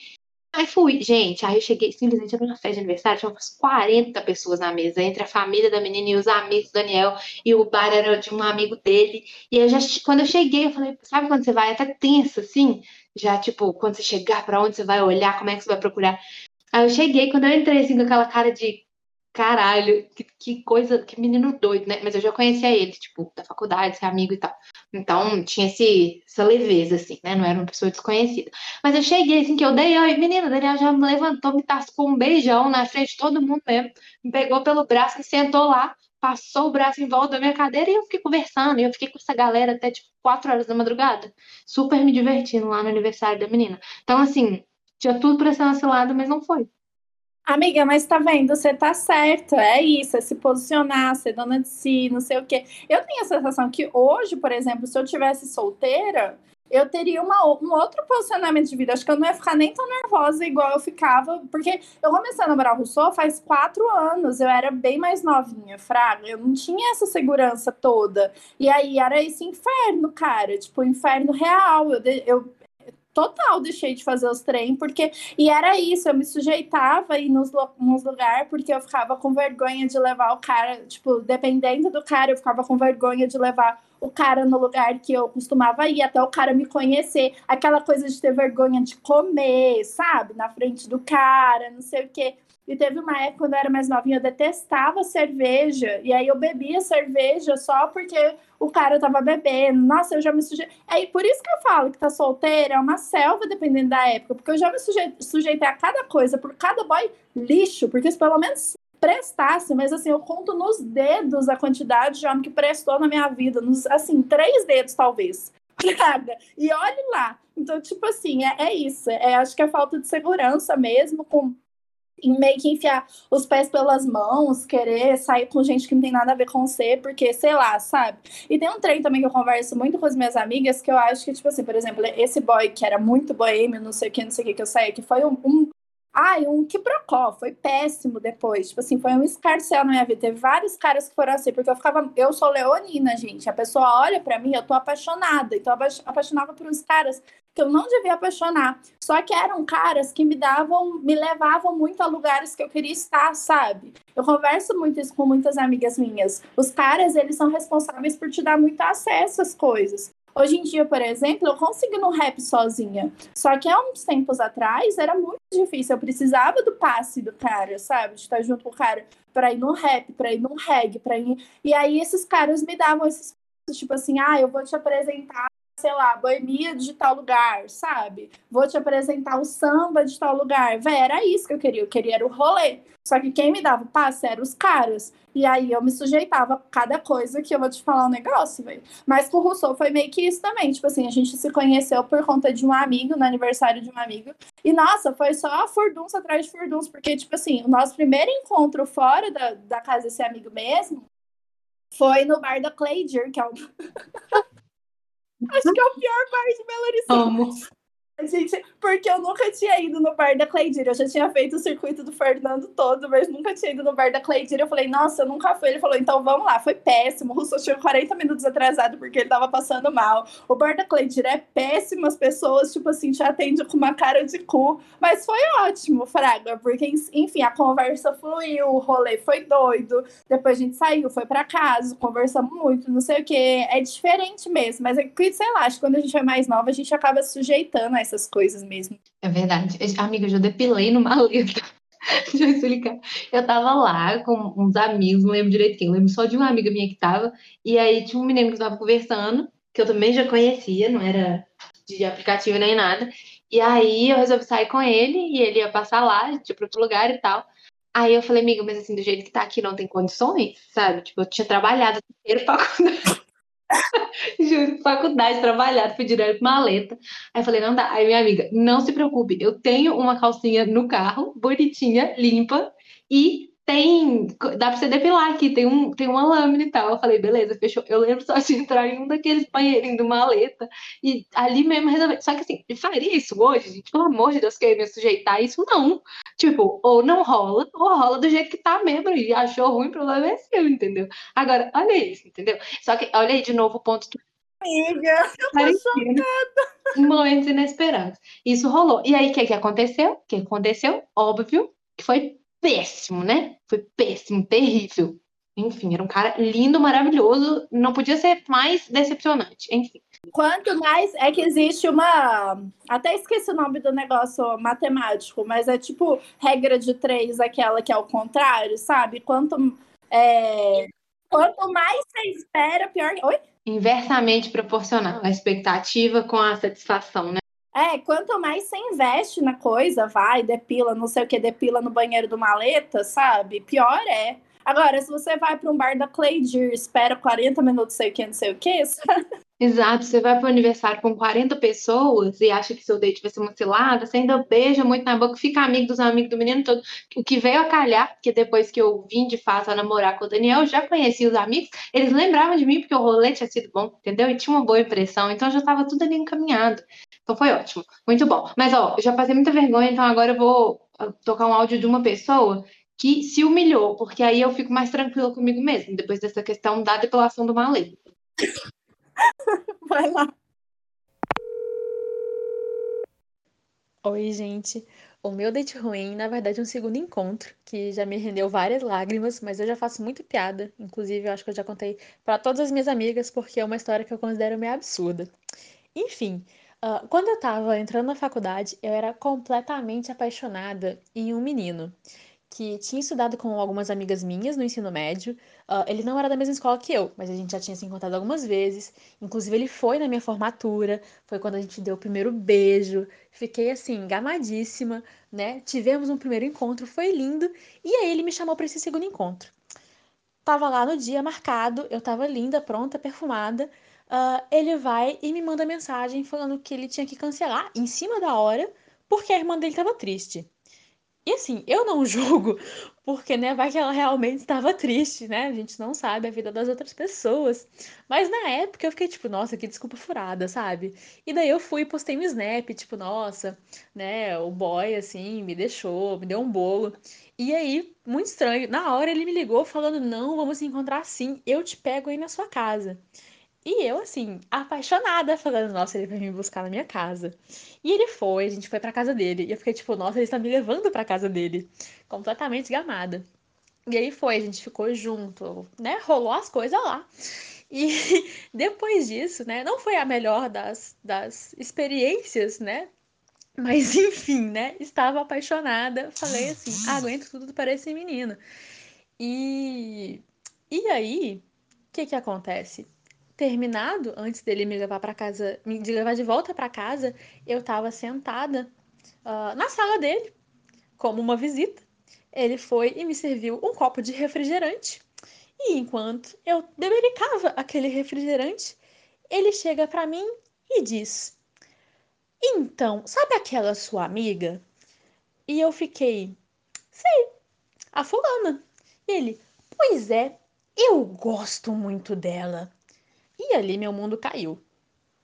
Aí fui, gente, aí eu cheguei, simplesmente era uma festa de aniversário, tinha umas 40 pessoas na mesa, entre a família da menina e os amigos do Daniel, e o bar era de um amigo dele. E eu já, quando eu cheguei, eu falei, sabe quando você vai até tensa, assim? Já, tipo, quando você chegar, para onde você vai olhar, como é que você vai procurar? Aí eu cheguei, quando eu entrei, assim, com aquela cara de caralho, que, que, coisa, que menino doido, né? Mas eu já conhecia ele, tipo, da faculdade, ser amigo e tal. Então, tinha esse, essa leveza, assim, né? Não era uma pessoa desconhecida. Mas eu cheguei, assim, que eu dei, oi, menina, o Daniel já me levantou, me tascou um beijão na frente de todo mundo mesmo, me pegou pelo braço e sentou lá, passou o braço em volta da minha cadeira e eu fiquei conversando. E eu fiquei com essa galera até, tipo, quatro horas da madrugada, super me divertindo lá no aniversário da menina. Então, assim, tinha tudo pra ser lado, mas não foi. Amiga, mas tá vendo? Você tá certo. É isso, é se posicionar, ser dona de si, não sei o quê. Eu tenho a sensação que hoje, por exemplo, se eu tivesse solteira, eu teria uma, um outro posicionamento de vida. Acho que eu não ia ficar nem tão nervosa igual eu ficava, porque eu comecei a namorar o Rousseau faz quatro anos. Eu era bem mais novinha, fraga. Eu não tinha essa segurança toda. E aí era esse inferno, cara. Tipo, inferno real. Eu, eu total deixei de fazer os treinos, porque. E era isso, eu me sujeitava aí nos, nos lugares, porque eu ficava com vergonha de levar o cara, tipo, dependendo do cara, eu ficava com vergonha de levar o cara no lugar que eu costumava ir, até o cara me conhecer. Aquela coisa de ter vergonha de comer, sabe? Na frente do cara, não sei o quê. E teve uma época, quando eu era mais novinha, eu detestava cerveja. E aí eu bebia cerveja só porque o cara tava bebendo. Nossa, eu já me sujeitei. É por isso que eu falo que tá solteira é uma selva, dependendo da época. Porque eu já me sujeitei a cada coisa, por cada boy lixo. Porque se pelo menos prestasse, mas assim, eu conto nos dedos a quantidade de homem que prestou na minha vida. Nos, assim, três dedos, talvez. <laughs> E olhe lá. Então, tipo assim, é, é isso. É, acho que é falta de segurança mesmo, com meio que enfiar os pés pelas mãos, querer sair com gente que não tem nada a ver com você, porque, sei lá, sabe? E tem um trem também que eu converso muito com as minhas amigas, que eu acho que, tipo assim, por exemplo, esse boy que era muito boêmio, não sei o que, não sei o que, que eu saí, que foi um, um Ai, um que procó, foi péssimo depois. Tipo assim, foi um escarcel na minha vida. Teve vários caras que foram assim, porque eu ficava. Eu sou leonina, gente. A pessoa olha para mim, eu tô apaixonada. Então eu apaixonava por uns caras que eu não devia apaixonar. Só que eram caras que me davam, me levavam muito a lugares que eu queria estar, sabe? Eu converso muito isso com muitas amigas minhas. Os caras, eles são responsáveis por te dar muito acesso às coisas. Hoje em dia, por exemplo, eu consigo no rap sozinha. Só que há uns tempos atrás era muito difícil. Eu precisava do passe do cara, sabe? De estar junto com o cara para ir no rap, para ir no reggae, para ir. E aí esses caras me davam esses tipo assim, ah, eu vou te apresentar sei lá, boemia de tal lugar, sabe? Vou te apresentar o samba de tal lugar. Véi, era isso que eu queria. Eu queria era o rolê. Só que quem me dava o passe eram os caras. E aí eu me sujeitava a cada coisa que eu vou te falar um negócio, velho. Mas com o Rousseau foi meio que isso também. Tipo assim, a gente se conheceu por conta de um amigo, no aniversário de um amigo. E nossa, foi só furdunça atrás de furdunça. Porque, tipo assim, o nosso primeiro encontro fora da, da casa desse amigo mesmo foi no bar da Clayger, que é o. <laughs> Acho que é o pior bar de Belo. Gente, porque eu nunca tinha ido no bar da Cleidir. Eu já tinha feito o circuito do Fernando todo, mas nunca tinha ido no bar da Cleidir. Eu falei, nossa, eu nunca fui. Ele falou, então vamos lá. Foi péssimo. O Russo chegou 40 minutos atrasado porque ele tava passando mal. O bar da Cleidir é péssimo. As pessoas, tipo assim, te atendem com uma cara de cu. Mas foi ótimo, Fraga, porque, enfim, a conversa fluiu, o rolê foi doido. Depois a gente saiu, foi para casa, conversamos muito, não sei o quê. É diferente mesmo. Mas é que, sei lá, acho que quando a gente é mais nova, a gente acaba sujeitando a essas coisas mesmo. É verdade. Amiga, eu já depilei no maleta. <laughs> Deixa eu explicar. Eu tava lá com uns amigos, não lembro direitinho, lembro só de uma amiga minha que tava, e aí tinha um menino que tava conversando, que eu também já conhecia, não era de aplicativo nem nada. E aí eu resolvi sair com ele e ele ia passar lá, tipo, para outro lugar e tal. Aí eu falei, amiga, mas assim, do jeito que tá aqui não tem condições, sabe? Tipo, eu tinha trabalhado inteiro pra <laughs> <laughs> Juro, faculdade, trabalhado, fui direto maleta. Aí falei, não dá. Aí minha amiga, não se preocupe, eu tenho uma calcinha no carro, bonitinha, limpa, e tem, dá pra você depilar aqui, tem, um, tem uma lâmina e tal. Eu falei, beleza, fechou. Eu lembro só de entrar em um daqueles banheirinhos do maleta e ali mesmo resolver. Só que assim, faria isso hoje, gente, pelo amor de Deus, querer me sujeitar a isso, não. Tipo, ou não rola, ou rola do jeito que tá mesmo. E achou ruim, o problema é seu, entendeu? Agora, olha isso, entendeu? Só que, olha aí de novo o ponto. Amiga, eu tô chocada. Momentos inesperados. Isso rolou. E aí, o que, que aconteceu? O que aconteceu? Óbvio que foi péssimo, né? Foi péssimo, terrível. Enfim, era um cara lindo, maravilhoso, não podia ser mais decepcionante. Enfim. Quanto mais é que existe uma. Até esqueci o nome do negócio matemático, mas é tipo regra de três, aquela que é o contrário, sabe? Quanto, é... Quanto mais você espera, pior. Oi? Inversamente proporcional. A expectativa com a satisfação, né? É, quanto mais você investe na coisa, vai, depila, não sei o que, depila no banheiro do maleta, sabe? Pior é. Agora, se você vai para um bar da Claydir, espera 40 minutos, sei o que, não sei o que? Exato, você vai para o aniversário com 40 pessoas e acha que seu date vai ser uma cilada, você ainda beija muito na boca, fica amigo dos amigos do menino todo. O que veio a calhar, porque depois que eu vim de fato a namorar com o Daniel, eu já conhecia os amigos, eles lembravam de mim porque o rolê tinha sido bom, entendeu? E tinha uma boa impressão, então já estava tudo ali encaminhado. Então foi ótimo, muito bom. Mas ó, eu já passei muita vergonha, então agora eu vou ah, tocar um áudio de uma pessoa que se humilhou, porque aí eu fico mais tranquila comigo mesmo, depois dessa questão da depilação do malê. <laughs> Vai lá. Oi, gente. O meu date ruim, na verdade, é um segundo encontro, que já me rendeu várias lágrimas, mas eu já faço muito piada. Inclusive, eu acho que eu já contei para todas as minhas amigas, porque é uma história que eu considero meio absurda. Enfim, Uh, quando eu estava entrando na faculdade, eu era completamente apaixonada em um menino que tinha estudado com algumas amigas minhas no ensino médio. Uh, ele não era da mesma escola que eu, mas a gente já tinha se encontrado algumas vezes. Inclusive, ele foi na minha formatura, foi quando a gente deu o primeiro beijo. Fiquei assim, gamadíssima, né? Tivemos um primeiro encontro, foi lindo. E aí ele me chamou para esse segundo encontro. Tava lá no dia marcado, eu tava linda, pronta, perfumada uh, ele vai e me manda mensagem falando que ele tinha que cancelar em cima da hora porque a irmã dele estava triste. E assim, eu não <laughs> julgo, porque, né, vai que ela realmente estava triste, né? A gente não sabe a vida das outras pessoas. Mas na época eu fiquei tipo, nossa, que desculpa furada, sabe? E daí eu fui e postei um snap, tipo, nossa, né, o boy, assim, me deixou, me deu um bolo. E aí, muito estranho, na hora ele me ligou falando, não, vamos se encontrar sim, eu te pego aí na sua casa. E eu, assim, apaixonada, falando, nossa, ele vai me buscar na minha casa. E ele foi, a gente foi pra casa dele. E eu fiquei tipo, nossa, ele está me levando pra casa dele. Completamente gamada. E aí foi, a gente ficou junto, né? Rolou as coisas lá. E <laughs> depois disso, né? Não foi a melhor das, das experiências, né? Mas enfim, né? Estava apaixonada. Falei assim, aguento tudo para esse menino. E, e aí, o que que acontece? Terminado, antes dele me levar para casa, me levar de volta para casa, eu estava sentada uh, na sala dele, como uma visita. Ele foi e me serviu um copo de refrigerante. E enquanto eu bebericava aquele refrigerante, ele chega para mim e diz: Então, sabe aquela sua amiga? E eu fiquei: Sei, a fulana. E ele: Pois é, eu gosto muito dela. E ali meu mundo caiu,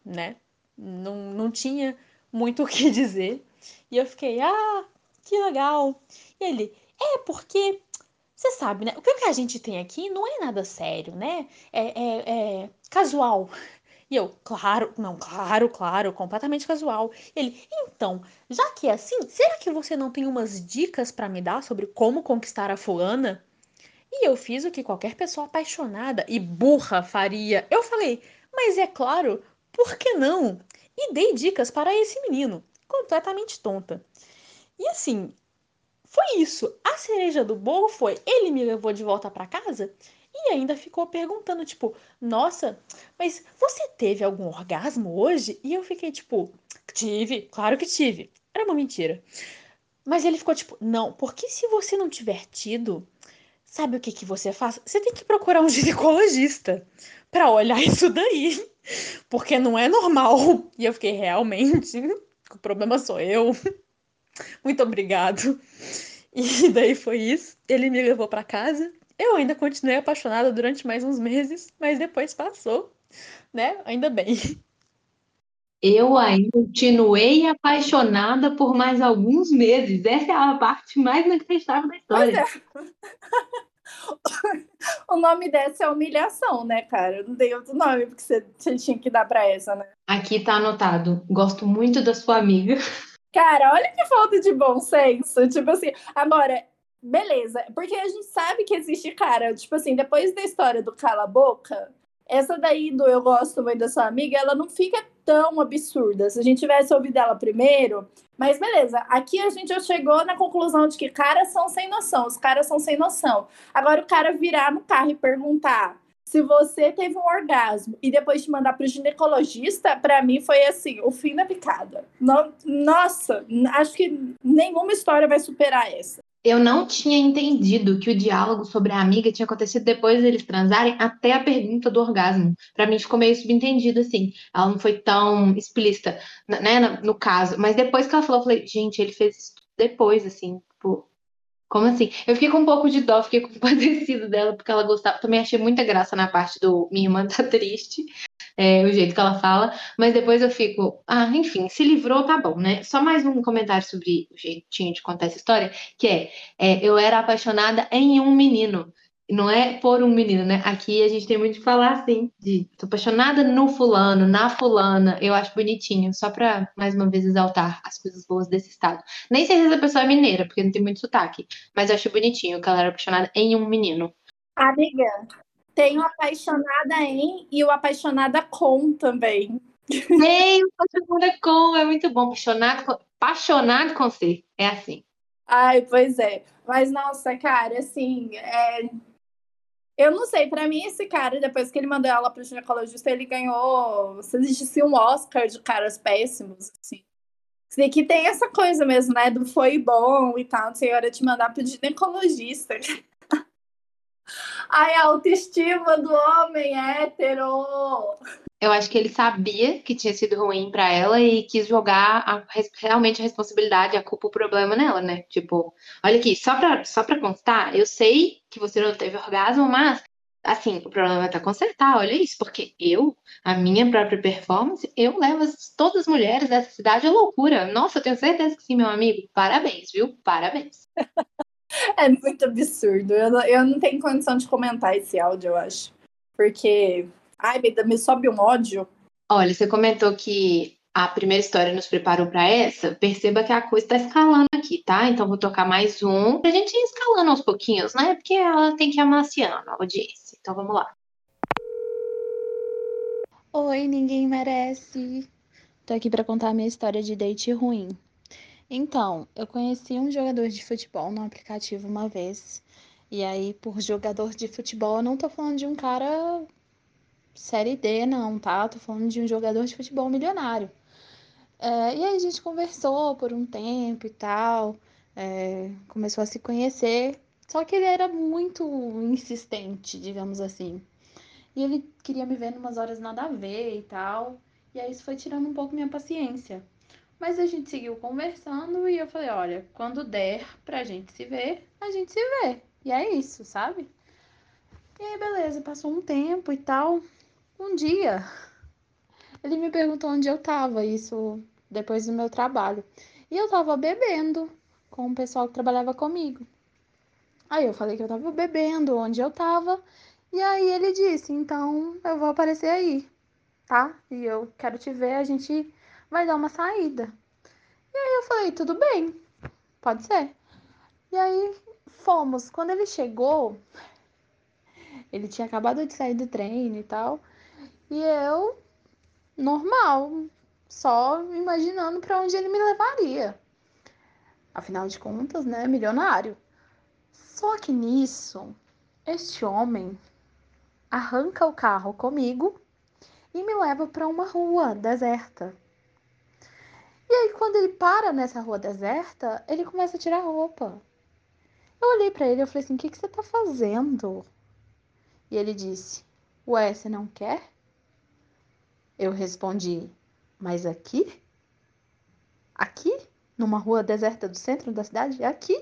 né? Não, não tinha muito <laughs> o que dizer. E eu fiquei: Ah, que legal. E ele: É porque você sabe, né? O que a gente tem aqui não é nada sério, né? É, é, é casual. <laughs> E eu, claro, não, claro, claro, completamente casual. Ele, então, já que é assim, será que você não tem umas dicas para me dar sobre como conquistar a fulana? E eu fiz o que qualquer pessoa apaixonada e burra faria. Eu falei, mas é claro, por que não? E dei dicas para esse menino, completamente tonta. E assim, foi isso. A cereja do bolo foi: ele me levou de volta para casa e ainda ficou perguntando, tipo, nossa, mas você teve algum orgasmo hoje? E eu fiquei, tipo, tive, claro que tive. Era uma mentira. Mas ele ficou, tipo, não, porque se você não tiver tido, sabe o que, que você faz? Você tem que procurar um <laughs> ginecologista para olhar isso daí. Porque não é normal. E eu fiquei, realmente, o problema sou eu. Muito obrigado. E daí foi isso. Ele me levou para casa. Eu ainda continuei apaixonada durante mais uns meses, mas depois passou, né? Ainda bem. Eu ainda continuei apaixonada por mais alguns meses. Essa é a parte mais inacreditável da história. É. <laughs> o nome dessa é humilhação, né, cara? Não tem outro nome, porque você, você tinha que dar pra essa, né? Aqui tá anotado. Gosto muito da sua amiga. Cara, olha que falta de bom senso. Tipo assim, agora, beleza. Porque a gente sabe que existe cara. Tipo assim, depois da história do cala a boca, essa daí do eu gosto muito da sua amiga, ela não fica tão absurda. Se a gente tivesse ouvido ela primeiro. Mas beleza, aqui a gente já chegou na conclusão de que caras são sem noção, os caras são sem noção. Agora o cara virar no carro e perguntar se você teve um orgasmo e depois te mandar para o ginecologista, para mim foi assim, o fim da picada. nossa, acho que nenhuma história vai superar essa. Eu não tinha entendido que o diálogo sobre a amiga tinha acontecido depois deles transarem até a pergunta do orgasmo. Para mim ficou meio subentendido assim. Ela não foi tão explícita, né, no, caso. Mas depois que ela falou, eu falei, gente, ele fez isso depois, assim, tipo, como assim? Eu fiquei com um pouco de dó, fiquei compadecido <laughs> dela, porque ela gostava. Também achei muita graça na parte do minha irmã tá triste, é, o jeito que ela fala. Mas depois eu fico, ah, enfim, se livrou, tá bom, né? Só mais um comentário sobre o jeitinho de contar essa história, que é, é eu era apaixonada em um menino não é por um menino, né? Aqui a gente tem muito de falar assim, de tô apaixonada no fulano, na fulana, eu acho bonitinho, só pra mais uma vez exaltar as coisas boas desse estado. Nem sei se essa pessoa é mineira, porque não tem muito sotaque, mas eu acho bonitinho que ela era apaixonada em um menino. Amiga, tem o apaixonada em e o apaixonada com também. Tem o apaixonada com, é muito bom. Apaixonado com, apaixonado com ser, é assim. Ai, pois é. Mas, nossa, cara, assim, é, eu não sei, para mim esse cara, depois que ele mandou ela pro ginecologista, ele ganhou, se existisse um Oscar de caras péssimos, assim. Que tem essa coisa mesmo, né, do foi bom e tal, senhora te mandar pro ginecologista. Ai, a autoestima do homem hétero. Eu acho que ele sabia que tinha sido ruim para ela e quis jogar a, realmente a responsabilidade, a culpa, o problema nela, né? Tipo, olha aqui, só pra, só pra constar, eu sei que você não teve orgasmo, mas, assim, o problema tá consertar, olha isso, porque eu, a minha própria performance, eu levo todas as mulheres dessa cidade à loucura. Nossa, eu tenho certeza que sim, meu amigo. Parabéns, viu? Parabéns. <laughs> <laughs> É muito absurdo. Eu não, eu não tenho condição de comentar esse áudio, eu acho. Porque Ai, me sobe um ódio. Olha, você comentou que a primeira história nos preparou para essa. Perceba que a coisa está escalando aqui, tá? Então vou tocar mais um pra gente ir escalando aos pouquinhos, né? Porque ela tem que ir amaciando a audiência. Então vamos lá. Oi, ninguém merece. Tô aqui para contar a minha história de date ruim. Então, eu conheci um jogador de futebol no aplicativo uma vez. E aí, por jogador de futebol, eu não tô falando de um cara série D, não, tá? Tô falando de um jogador de futebol milionário. É, e aí a gente conversou por um tempo e tal, é, começou a se conhecer, só que ele era muito insistente, digamos assim. E ele queria me ver numas horas nada a ver e tal. E aí isso foi tirando um pouco minha paciência. Mas a gente seguiu conversando e eu falei, olha, quando der pra gente se ver, a gente se vê. E é isso, sabe? E aí, beleza, passou um tempo e tal. Um dia, ele me perguntou onde eu tava, isso depois do meu trabalho. E eu tava bebendo com o pessoal que trabalhava comigo. Aí eu falei que eu tava bebendo, onde eu tava. E aí ele disse: então eu vou aparecer aí, tá? E eu quero te ver, a gente vai dar uma saída. E aí eu falei: tudo bem, pode ser. E aí fomos. Quando ele chegou, ele tinha acabado de sair do treino e tal. E eu, normal, só imaginando para onde ele me levaria. Afinal de contas, né, milionário. Só que nisso, este homem arranca o carro comigo e me leva para uma rua deserta. E aí, quando ele para nessa rua deserta, ele começa a tirar roupa. Eu olhei para ele e falei assim: O que, que você tá fazendo? E ele disse: Ué, você não quer? Eu respondi: Mas aqui? Aqui? Numa rua deserta do centro da cidade? Aqui?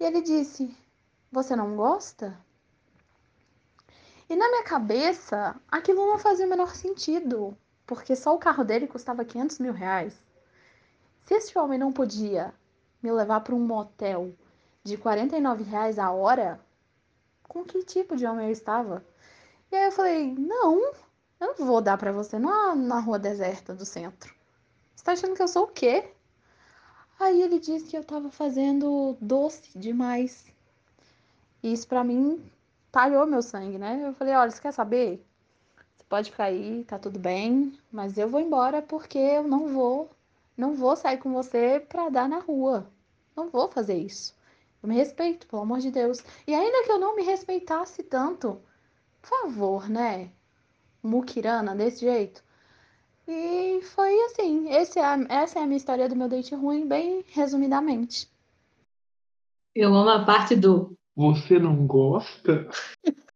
E ele disse: Você não gosta? E na minha cabeça, aquilo não fazia o menor sentido, porque só o carro dele custava 500 mil reais. Se esse homem não podia me levar para um motel de 49 reais a hora, com que tipo de homem eu estava? E aí eu falei, não, eu não vou dar para você na, na rua deserta do centro. Você tá achando que eu sou o quê? Aí ele disse que eu tava fazendo doce demais. E isso para mim talhou meu sangue, né? Eu falei, olha, você quer saber? Pode ficar aí, tá tudo bem, mas eu vou embora porque eu não vou, não vou sair com você pra dar na rua. Não vou fazer isso. Eu me respeito, pelo amor de Deus. E ainda que eu não me respeitasse tanto, por favor, né? Mukirana, desse jeito. E foi assim. Esse é essa é a minha história do meu date ruim, bem resumidamente. Eu amo a parte do você não gosta? <laughs>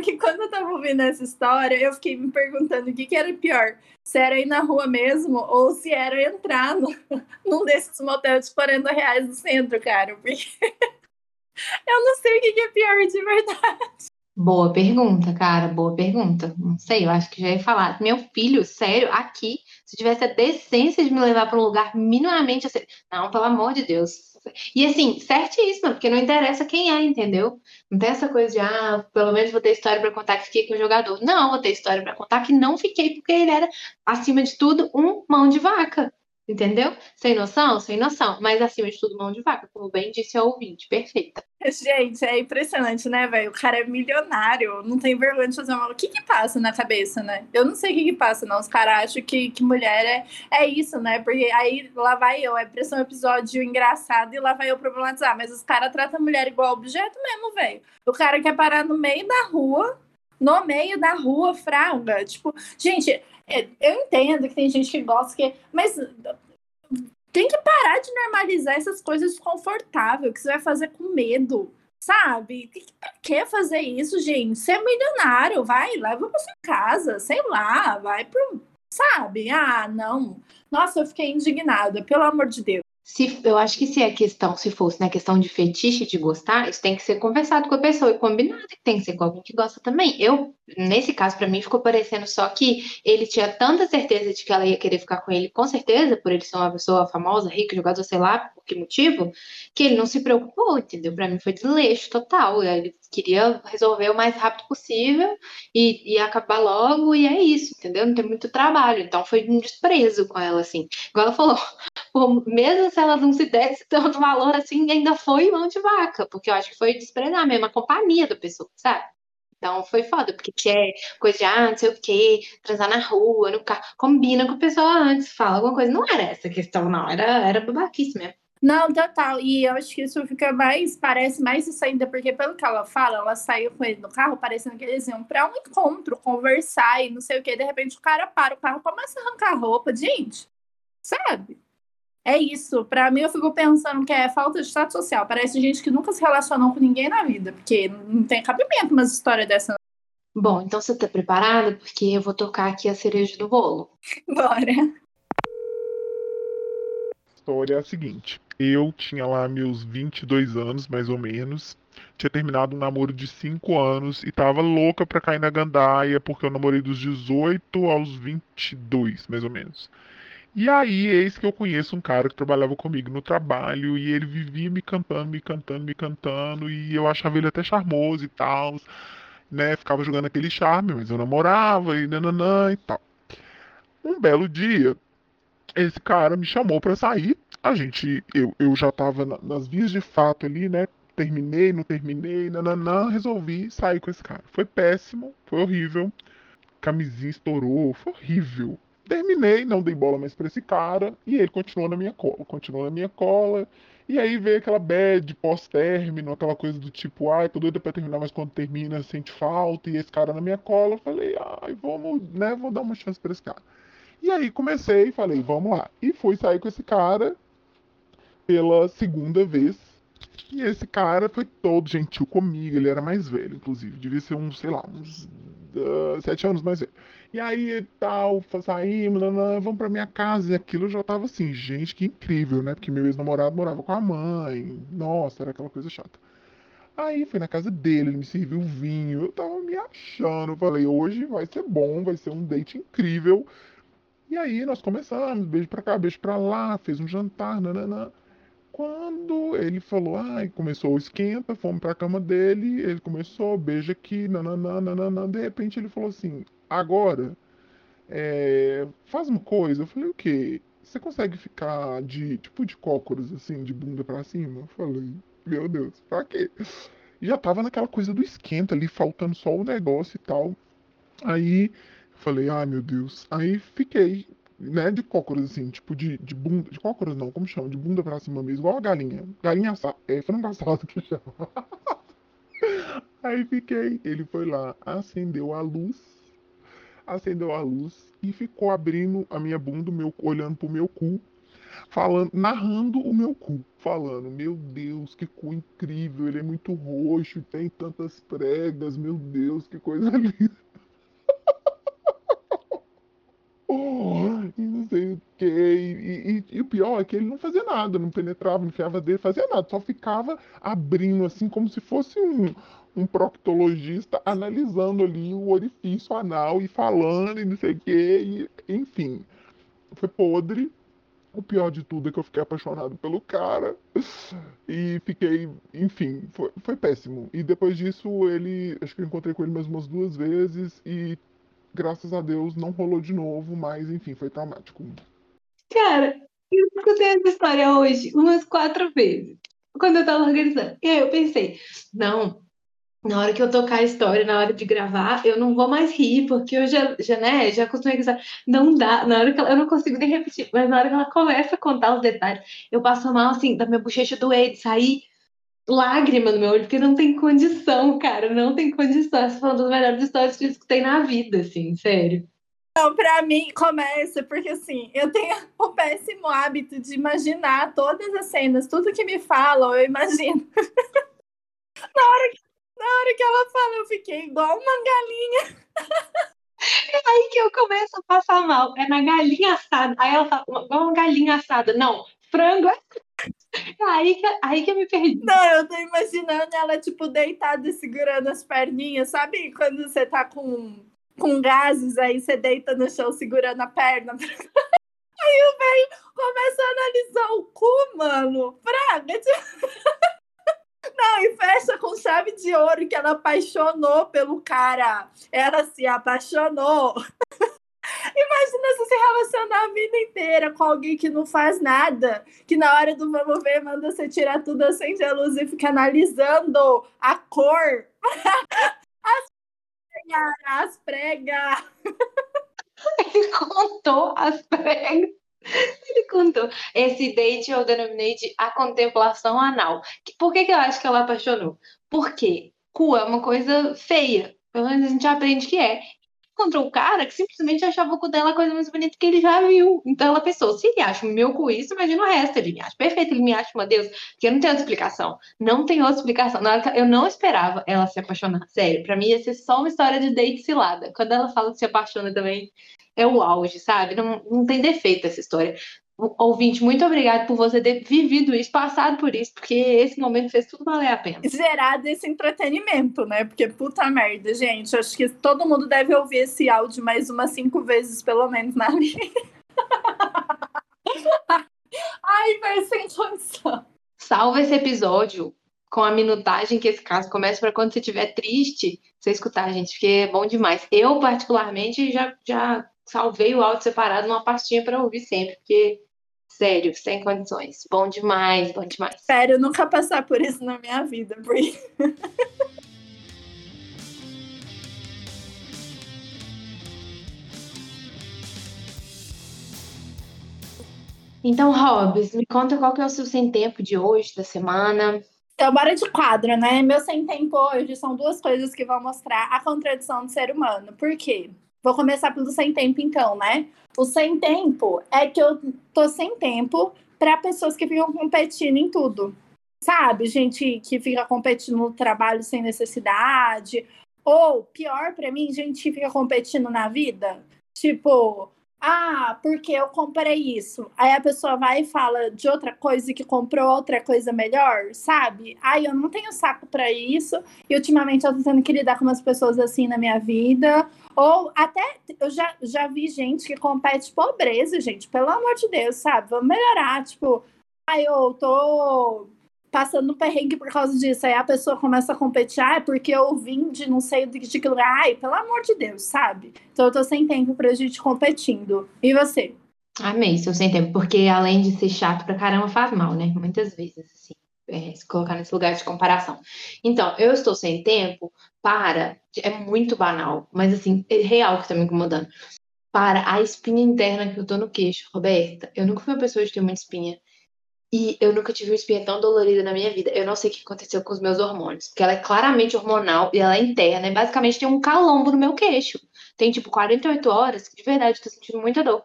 Porque quando eu tava ouvindo essa história, eu fiquei me perguntando o que, que era pior. Se era ir na rua mesmo ou se era entrar no, <laughs> num desses motéis de 40 reais no centro, cara. Porque <laughs> eu não sei o que, que é pior de verdade. Boa pergunta, cara. Boa pergunta. Não sei, eu acho que já ia falar. Meu filho, sério, aqui, se tivesse a decência de me levar para um lugar minimamente. Assim... Não, pelo amor de Deus e assim, certíssima, porque não interessa quem é, entendeu? Não tem essa coisa de, ah, pelo menos vou ter história para contar que fiquei com o jogador. Não, vou ter história para contar que não fiquei, porque ele era, acima de tudo, um mão de vaca. Entendeu? Sem noção? Sem noção. Mas acima de tudo, mão de vaca, como bem disse a ouvinte. Perfeita. Gente, é impressionante, né, velho? O cara é milionário, não tem vergonha de fazer uma. O que que passa na cabeça, né? Eu não sei o que que passa, não. Os caras acham que, que mulher é, é isso, né? Porque aí lá vai eu, é pra ser um episódio engraçado e lá vai eu problematizar. Mas os caras tratam a mulher igual objeto mesmo, velho. O cara quer parar no meio da rua, no meio da rua, fraga. Tipo, gente, eu entendo que tem gente que gosta, que, mas tem que parar de normalizar essas coisas desconfortáveis que você vai fazer com medo, sabe? Pra que fazer isso, gente? Você é milionário, vai, leva pra sua casa, sei lá, vai pro. Sabe? Ah, não. Nossa, eu fiquei indignada, pelo amor de Deus. Se, eu acho que se a questão, se fosse na né, questão de fetiche, de gostar, isso tem que ser conversado com a pessoa e combinado, que tem que ser com alguém que gosta também. Eu, nesse caso, para mim, ficou parecendo só que ele tinha tanta certeza de que ela ia querer ficar com ele, com certeza, por ele ser uma pessoa famosa, rica, jogador, sei lá, por que motivo, que ele não se preocupou, entendeu? Para mim foi desleixo total. Ele queria resolver o mais rápido possível e, e acabar logo, e é isso, entendeu? Não tem muito trabalho. Então foi um desprezo com ela, assim. Igual ela falou, <laughs> mesmo se ela não se desse tanto valor assim, ainda foi mão de vaca, porque eu acho que foi desprezar mesmo a companhia da pessoa, sabe? Então foi foda, porque quer coisa de, ah, não sei o quê, transar na rua, no carro, combina com a pessoa antes, fala alguma coisa. Não era essa a questão, não, era, era babaquice mesmo. Não, total. E eu acho que isso fica mais, parece mais isso ainda, porque pelo que ela fala, ela saiu com ele no carro, parecendo que eles iam pra um encontro, conversar e não sei o que. De repente o cara para o carro, começa a arrancar a roupa. Gente, sabe? É isso. Pra mim, eu fico pensando que é falta de status social. Parece gente que nunca se relacionou com ninguém na vida, porque não tem cabimento umas histórias dessa. Bom, então você tá preparada? Porque eu vou tocar aqui a cereja do bolo. Bora. História é a seguinte. Eu tinha lá meus 22 anos, mais ou menos. Tinha terminado um namoro de 5 anos e tava louca pra cair na gandaia, porque eu namorei dos 18 aos 22, mais ou menos. E aí, eis que eu conheço um cara que trabalhava comigo no trabalho e ele vivia me cantando, me cantando, me cantando, e eu achava ele até charmoso e tal né? Ficava jogando aquele charme, mas eu namorava e nananã e tal. Um belo dia, esse cara me chamou para sair. A gente, eu, eu já tava nas vias de fato ali, né? Terminei, não terminei, nananã, resolvi sair com esse cara. Foi péssimo, foi horrível. Camisinha estourou, foi horrível. Terminei, não dei bola mais pra esse cara e ele continuou na minha cola, continuou na minha cola. E aí veio aquela bad pós-término, aquela coisa do tipo, ai, tô doida pra terminar, mas quando termina sente falta, e esse cara na minha cola, eu falei, ai, vamos, né, vou dar uma chance pra esse cara. E aí comecei, falei, vamos lá. E fui sair com esse cara pela segunda vez. E esse cara foi todo gentil comigo, ele era mais velho, inclusive, devia ser uns, sei lá, uns uh, sete anos mais velho. E aí tal, saímos, vamos pra minha casa. E aquilo já tava assim, gente, que incrível, né? Porque meu ex-namorado morava com a mãe. Nossa, era aquela coisa chata. Aí foi na casa dele, ele me serviu vinho. Eu tava me achando. Eu falei, hoje vai ser bom, vai ser um date incrível. E aí nós começamos, beijo pra cá, beijo pra lá, fez um jantar, nananã. Quando ele falou, ai, começou o esquenta, fomos pra cama dele, ele começou, beija aqui, nananã, nananã. De repente ele falou assim, agora, é, faz uma coisa. Eu falei, o quê? Você consegue ficar de, tipo, de cócoras, assim, de bunda pra cima? Eu falei, meu Deus, pra quê? já tava naquela coisa do esquenta ali, faltando só o negócio e tal. Aí, falei, ai, meu Deus. Aí fiquei, né, de cócoras, assim, tipo, de, de bunda, de cócoras não, como chama? De bunda pra cima mesmo, igual a galinha. Galinha assada, é frango assado que <laughs> chama. Aí fiquei, ele foi lá, acendeu a luz, acendeu a luz e ficou abrindo a minha bunda, meu, olhando pro meu cu, falando, narrando o meu cu, falando, meu Deus, que cu incrível, ele é muito roxo, tem tantas pregas, meu Deus, que coisa <laughs> linda. oh, e não que. E, e, e, o pior é que ele não fazia nada, não penetrava, não enfiava dele, fazia nada, só ficava abrindo assim, como se fosse um, um proctologista analisando ali o orifício anal e falando e não sei o quê, e, enfim. Foi podre. O pior de tudo é que eu fiquei apaixonado pelo cara e fiquei, enfim, foi, foi péssimo. E depois disso, ele, acho que eu encontrei com ele mais umas duas vezes e graças a Deus não rolou de novo, mas enfim, foi traumático. Cara, eu escutei essa história hoje umas quatro vezes, quando eu tava organizando. E aí eu pensei, não, na hora que eu tocar a história, na hora de gravar, eu não vou mais rir, porque eu já, já né, já acostumei com isso. Não dá, na hora que ela, eu não consigo nem repetir, mas na hora que ela começa a contar os detalhes, eu passo mal, assim, da minha bochecha doer, de sair lágrima no meu olho, porque não tem condição, cara, não tem condição. Essa foi uma das melhores histórias que eu escutei na vida, assim, sério. Não, pra mim começa, porque assim, eu tenho <laughs> o péssimo hábito de imaginar todas as cenas, tudo que me falam, eu imagino. <laughs> na hora que na hora que ela fala, eu fiquei igual uma galinha. <laughs> É aí que eu começo a passar mal. É na galinha assada. Aí ela fala, igual uma galinha assada. Não, frango. É aí que, aí que eu me perdi. Não, eu tô imaginando ela, tipo, deitada e segurando as perninhas. Sabe quando você tá com, com gases, aí você deita no chão segurando a perna? <laughs> Aí o velho começa a analisar o cu, mano. Praga. Tipo... <laughs> Não, e fecha com chave de ouro que ela apaixonou pelo cara. Ela se apaixonou. <laughs> Imagina você se relacionar a vida inteira com alguém que não faz nada, que na hora do vamos ver manda você tirar tudo, acende a luz e fica analisando a cor. As pregas, as pregas. Ele contou as pregas. Ele contou. Esse date eu denominei de a contemplação anal. Por que, que eu acho que ela apaixonou? Porque cu é uma coisa feia. Pelo menos a gente aprende que é encontrou um cara que simplesmente achava o cu dela a coisa mais bonita que ele já viu. Então ela pensou, se ele acha o meu cu isso, imagina o resto. Ele me acha perfeito, ele me acha uma deusa. Porque não tem outra explicação. Não tem outra explicação. Eu não esperava ela se apaixonar. Sério, pra mim ia ser só uma história de date cilada. Quando ela fala que se apaixona também, é o auge, sabe? Não, não tem defeito essa história. Ouvinte, muito obrigado por você ter vivido isso, passado por isso, porque esse momento fez tudo valer a pena. Gerado esse entretenimento, né? Porque puta merda, gente. Acho que todo mundo deve ouvir esse áudio mais umas cinco vezes, pelo menos, na vida. <laughs> Ai, vai sem condição. Salva esse episódio com a minutagem que esse caso começa para quando você estiver triste, você escutar, gente, porque é bom demais. Eu, particularmente, já, já salvei o áudio separado numa pastinha para ouvir sempre, porque Sério, sem condições. Bom demais, bom demais. Sério, nunca passar por isso na minha vida, Bri. <laughs> Então, Hobbs, me conta qual que é o seu sem tempo de hoje, da semana. Então, bora de quadro, né? Meu sem tempo hoje são duas coisas que vão mostrar a contradição do ser humano. Por quê? Vou começar pelo sem tempo, então, né? O sem tempo é que eu tô sem tempo para pessoas que ficam competindo em tudo. Sabe? Gente que fica competindo no trabalho sem necessidade. Ou, pior para mim, gente que fica competindo na vida. Tipo, ah, porque eu comprei isso. Aí a pessoa vai e fala de outra coisa que comprou outra coisa melhor, sabe? Ai, eu não tenho saco para isso. E ultimamente eu tô tendo que lidar com umas pessoas assim na minha vida. Ou até eu já, já vi gente que compete pobreza, gente. Pelo amor de Deus, sabe? Vamos melhorar. Tipo, ai, eu tô passando perrengue por causa disso. Aí a pessoa começa a competir, ah, é porque eu vim de não sei de que lugar. Ai, pelo amor de Deus, sabe? Então eu tô sem tempo pra gente competindo. E você? Amei, estou sem tempo, porque além de ser chato pra caramba, faz mal, né? Muitas vezes, assim, é, se colocar nesse lugar de comparação. Então, eu estou sem tempo para, é muito banal, mas assim, é real que tá me incomodando. Para a espinha interna que eu tô no queixo, Roberta. Eu nunca fui uma pessoa de ter uma espinha e eu nunca tive uma espinha tão dolorida na minha vida. Eu não sei o que aconteceu com os meus hormônios. Porque ela é claramente hormonal e ela é interna. E basicamente tem um calombo no meu queixo. Tem tipo 48 horas que de verdade eu tô sentindo muita dor.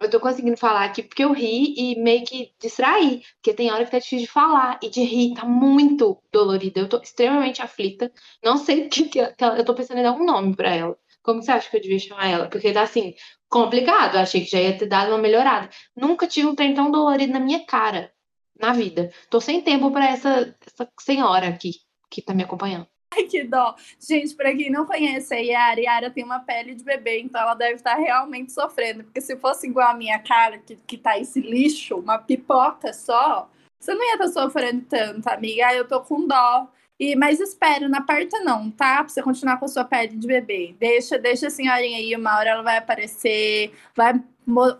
Eu tô conseguindo falar aqui porque eu ri e meio que distraí. Porque tem hora que tá difícil de falar e de rir. Tá muito dolorida. Eu tô extremamente aflita. Não sei <laughs> o que, que ela, eu tô pensando em dar um nome pra ela. Como você acha que eu devia chamar ela? Porque tá assim, complicado. Eu achei que já ia ter dado uma melhorada. Nunca tive um trem tão dolorido na minha cara na vida. Tô sem tempo para essa, essa senhora aqui que tá me acompanhando. Ai, que dó. Gente, para quem não conhece a Yara, Yara tem uma pele de bebê, então ela deve estar realmente sofrendo. Porque se fosse igual a minha cara, que, que tá esse lixo, uma pipoca só, você não ia estar tá sofrendo tanto, amiga. Ai, eu tô com dó. E, mas espero, não aperta não, tá? Pra você continuar com a sua pele de bebê. Deixa, deixa a senhorinha aí, uma hora ela vai aparecer, vai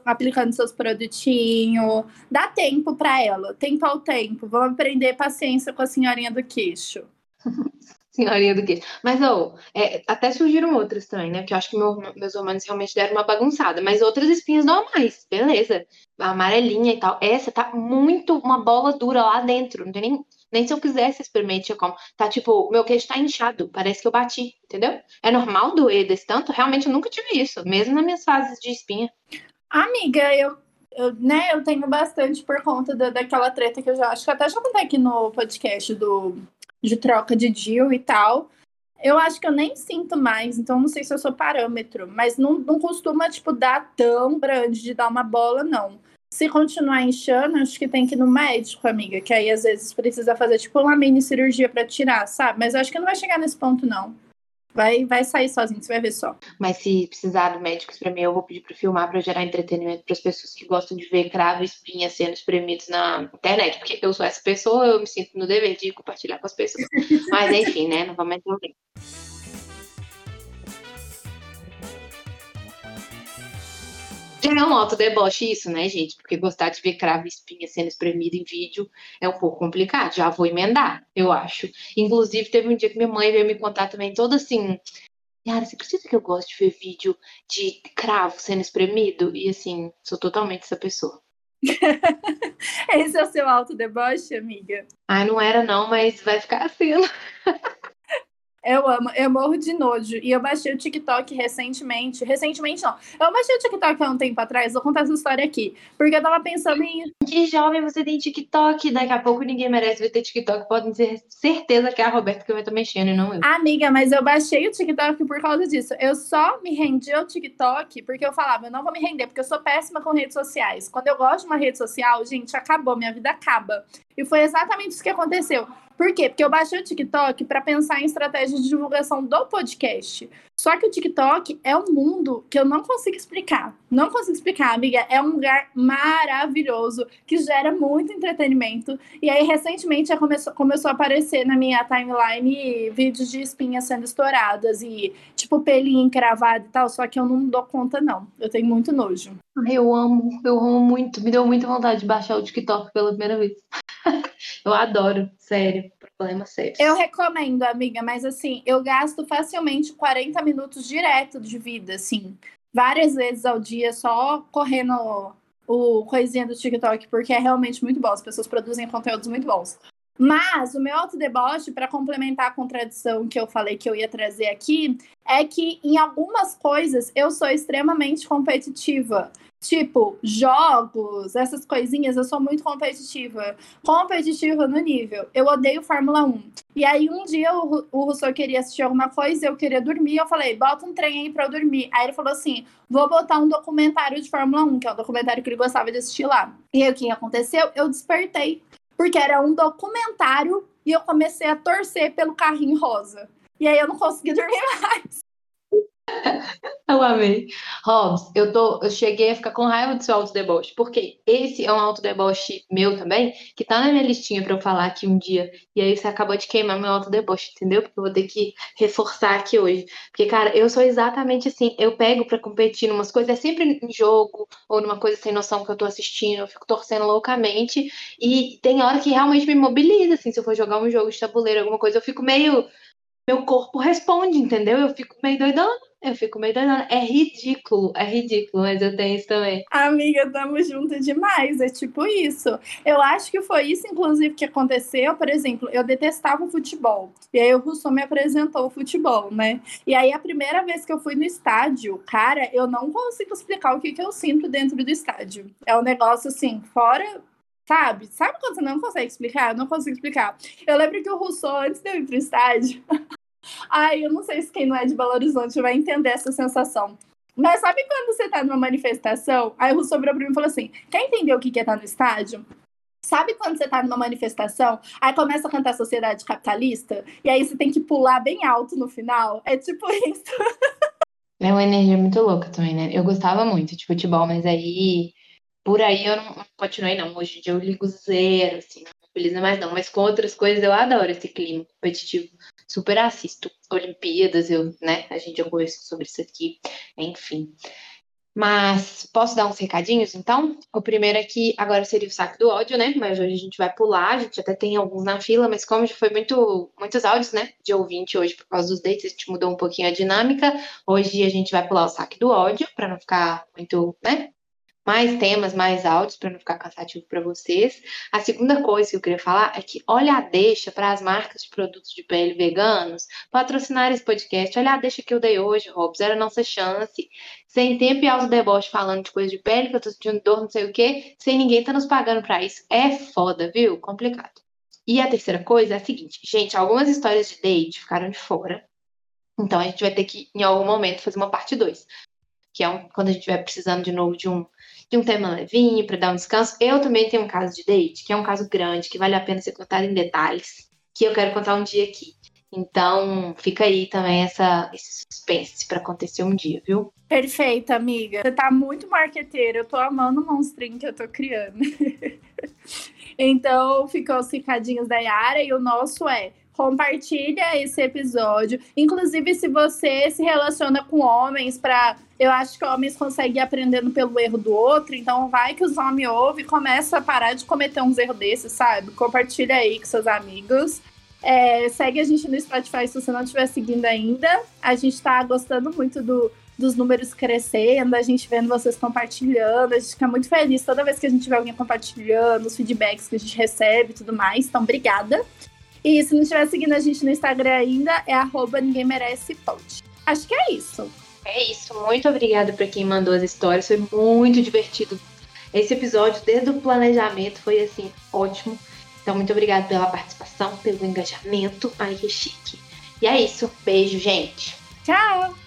aplicando seus produtinhos. Dá tempo para ela, tempo ao tempo. Vamos aprender paciência com a senhorinha do queixo. <laughs> senhorinha do queixo. Mas, oh, é, até surgiram outras também, né? Porque eu acho que meu, meus hormônios realmente deram uma bagunçada. Mas outras espinhas normais, beleza. A amarelinha e tal. Essa tá muito uma bola dura lá dentro. Não tem nem nem se eu quisesse experimentar como. Tá tipo, meu queixo tá inchado, parece que eu bati, entendeu? É normal doer desse tanto? Realmente eu nunca tive isso, mesmo nas minhas fases de espinha. Amiga, eu, eu, né, eu tenho bastante por conta da, daquela treta que eu já acho que até já contei aqui no podcast do, de troca de deal e tal. Eu acho que eu nem sinto mais, então não sei se eu sou parâmetro, mas não, não costuma, tipo, dar tão grande de dar uma bola, não. Se continuar inchando, acho que tem que ir no médico, amiga, que aí às vezes precisa fazer tipo uma mini cirurgia para tirar, sabe? Mas acho que não vai chegar nesse ponto, não. Vai, vai sair sozinho, você vai ver só. Mas se precisar do médico espremer, eu vou pedir para filmar para gerar entretenimento para as pessoas que gostam de ver cravo e espinha sendo espremidos na internet. Porque eu sou essa pessoa, eu me sinto no dever de compartilhar com as pessoas. <laughs> Mas enfim, né? Não vamos entender. É um autodeboche isso, né, gente? Porque gostar de ver cravo e espinha sendo espremido em vídeo é um pouco complicado. Já vou emendar, eu acho. Inclusive, teve um dia que minha mãe veio me contar também, toda assim, Yara, você acredita que eu gosto de ver vídeo de cravo sendo espremido? E assim, sou totalmente essa pessoa. <laughs> Esse é o seu autodeboche, amiga? Ah, não era não, mas vai ficar assim. <laughs> Eu amo, eu morro de nojo. E eu baixei o TikTok recentemente. Recentemente, não. Eu baixei o TikTok há um tempo atrás, vou contar essa história aqui. Porque eu tava pensando em. Que jovem você tem TikTok? Daqui a pouco ninguém merece ver ter TikTok. Podem ter certeza que é a Roberta que vai estar mexendo e não eu. Amiga, mas eu baixei o TikTok por causa disso. Eu só me rendi ao TikTok porque eu falava, eu não vou me render, porque eu sou péssima com redes sociais. Quando eu gosto de uma rede social, gente, acabou, minha vida acaba. E foi exatamente isso que aconteceu. Por quê? Porque eu baixei o TikTok para pensar em estratégia de divulgação do podcast. Só que o TikTok é um mundo que eu não consigo explicar. Não consigo explicar, amiga. É um lugar maravilhoso que gera muito entretenimento. E aí, recentemente, começou, começou a aparecer na minha timeline vídeos de espinhas sendo estouradas e, tipo, pelinho encravado e tal. Só que eu não dou conta, não. Eu tenho muito nojo. Eu amo, eu amo muito. Me deu muita vontade de baixar o TikTok pela primeira vez. <laughs> eu adoro, sério. Problema sério. Eu recomendo, amiga, mas assim, eu gasto facilmente 40 minutos direto de vida, assim. Várias vezes ao dia, só correndo o coisinha do TikTok, porque é realmente muito bom. As pessoas produzem conteúdos muito bons. Mas o meu autodeboche, para complementar a contradição que eu falei que eu ia trazer aqui, é que em algumas coisas eu sou extremamente competitiva. Tipo, jogos, essas coisinhas, eu sou muito competitiva. Competitiva no nível. Eu odeio Fórmula 1. E aí, um dia o, o Rousseau queria assistir alguma coisa, eu queria dormir. Eu falei, bota um trem aí pra eu dormir. Aí ele falou assim: vou botar um documentário de Fórmula 1, que é o documentário que ele gostava de assistir lá. E aí, o que aconteceu? Eu despertei. Porque era um documentário e eu comecei a torcer pelo carrinho rosa. E aí eu não consegui dormir <laughs> mais. <laughs> Eu amei. Hobbs, eu, tô, eu cheguei a ficar com raiva do seu autodeboche, porque esse é um autodeboche meu também, que tá na minha listinha pra eu falar aqui um dia, e aí você acabou de queimar meu autodeboche, entendeu? Porque eu vou ter que reforçar aqui hoje. Porque, cara, eu sou exatamente assim, eu pego pra competir em umas coisas, é sempre em jogo, ou numa coisa sem noção que eu tô assistindo, eu fico torcendo loucamente, e tem hora que realmente me mobiliza, assim, se eu for jogar um jogo de tabuleiro, alguma coisa, eu fico meio... Meu corpo responde, entendeu? Eu fico meio doidona eu fico meio doidona. É ridículo, é ridículo, mas eu tenho isso também. Amiga, tamo junto demais. É tipo isso. Eu acho que foi isso, inclusive, que aconteceu. Por exemplo, eu detestava o futebol. E aí o Rousseau me apresentou o futebol, né? E aí a primeira vez que eu fui no estádio, cara, eu não consigo explicar o que, que eu sinto dentro do estádio. É um negócio assim, fora Sabe? Sabe quando você não consegue explicar? Eu não consigo explicar. Eu lembro que o Rousseau, antes de eu ir pro estádio, <laughs> Ai, eu não sei se quem não é de Belo Horizonte vai entender essa sensação. Mas sabe quando você tá numa manifestação? Aí o Russo virou pra mim e falou assim: quer entender o que é estar no estádio? Sabe quando você tá numa manifestação, aí começa a cantar Sociedade Capitalista, e aí você tem que pular bem alto no final? É tipo <laughs> isso. É uma energia muito louca também, né? Eu gostava muito de futebol, mas aí, por aí eu não continuei, não. Hoje em dia eu ligo zero, assim, não me mais não. Mas com outras coisas eu adoro esse clima competitivo super assisto Olimpíadas, eu, né? A gente já conversou sobre isso aqui, enfim. Mas posso dar uns recadinhos, então? O primeiro aqui agora seria o saco do ódio, né? Mas hoje a gente vai pular, a gente até tem alguns na fila, mas como já foi muito, muitos áudios, né? De ouvinte hoje por causa dos dates, a gente mudou um pouquinho a dinâmica. Hoje a gente vai pular o saque do ódio, para não ficar muito, né? Mais temas, mais áudios, para não ficar cansativo para vocês. A segunda coisa que eu queria falar é que olha a deixa para as marcas de produtos de pele veganos patrocinar esse podcast. Olha a deixa que eu dei hoje, Robs, era a nossa chance. Sem tempo e alto deboche falando de coisa de pele, que eu tô sentindo dor, não sei o quê, sem ninguém tá nos pagando para isso. É foda, viu? Complicado. E a terceira coisa é a seguinte, gente, algumas histórias de date ficaram de fora. Então a gente vai ter que, em algum momento, fazer uma parte 2 que é um, quando a gente estiver precisando de novo de um, de um tema levinho para dar um descanso. Eu também tenho um caso de date, que é um caso grande, que vale a pena ser contado em detalhes, que eu quero contar um dia aqui. Então, fica aí também essa, esse suspense para acontecer um dia, viu? Perfeito, amiga. Você tá muito marqueteira. Eu tô amando o monstrinho que eu tô criando. <laughs> então, ficou os recadinhos da Yara e o nosso é compartilha esse episódio. Inclusive, se você se relaciona com homens para eu acho que homens conseguem aprendendo pelo erro do outro, então vai que os homens ouvem e começa a parar de cometer uns erros desses, sabe? Compartilha aí com seus amigos. É, segue a gente no Spotify se você não estiver seguindo ainda. A gente tá gostando muito do, dos números crescendo, a gente vendo vocês compartilhando, a gente fica muito feliz toda vez que a gente vê alguém compartilhando, os feedbacks que a gente recebe e tudo mais. Então, obrigada. E se não estiver seguindo a gente no Instagram ainda, é arroba ninguém merece post. Acho que é isso. É isso. Muito obrigada para quem mandou as histórias. Foi muito divertido. Esse episódio, desde o planejamento, foi assim, ótimo. Então, muito obrigada pela participação, pelo engajamento. Ai, que chique. E é isso. Beijo, gente. Tchau!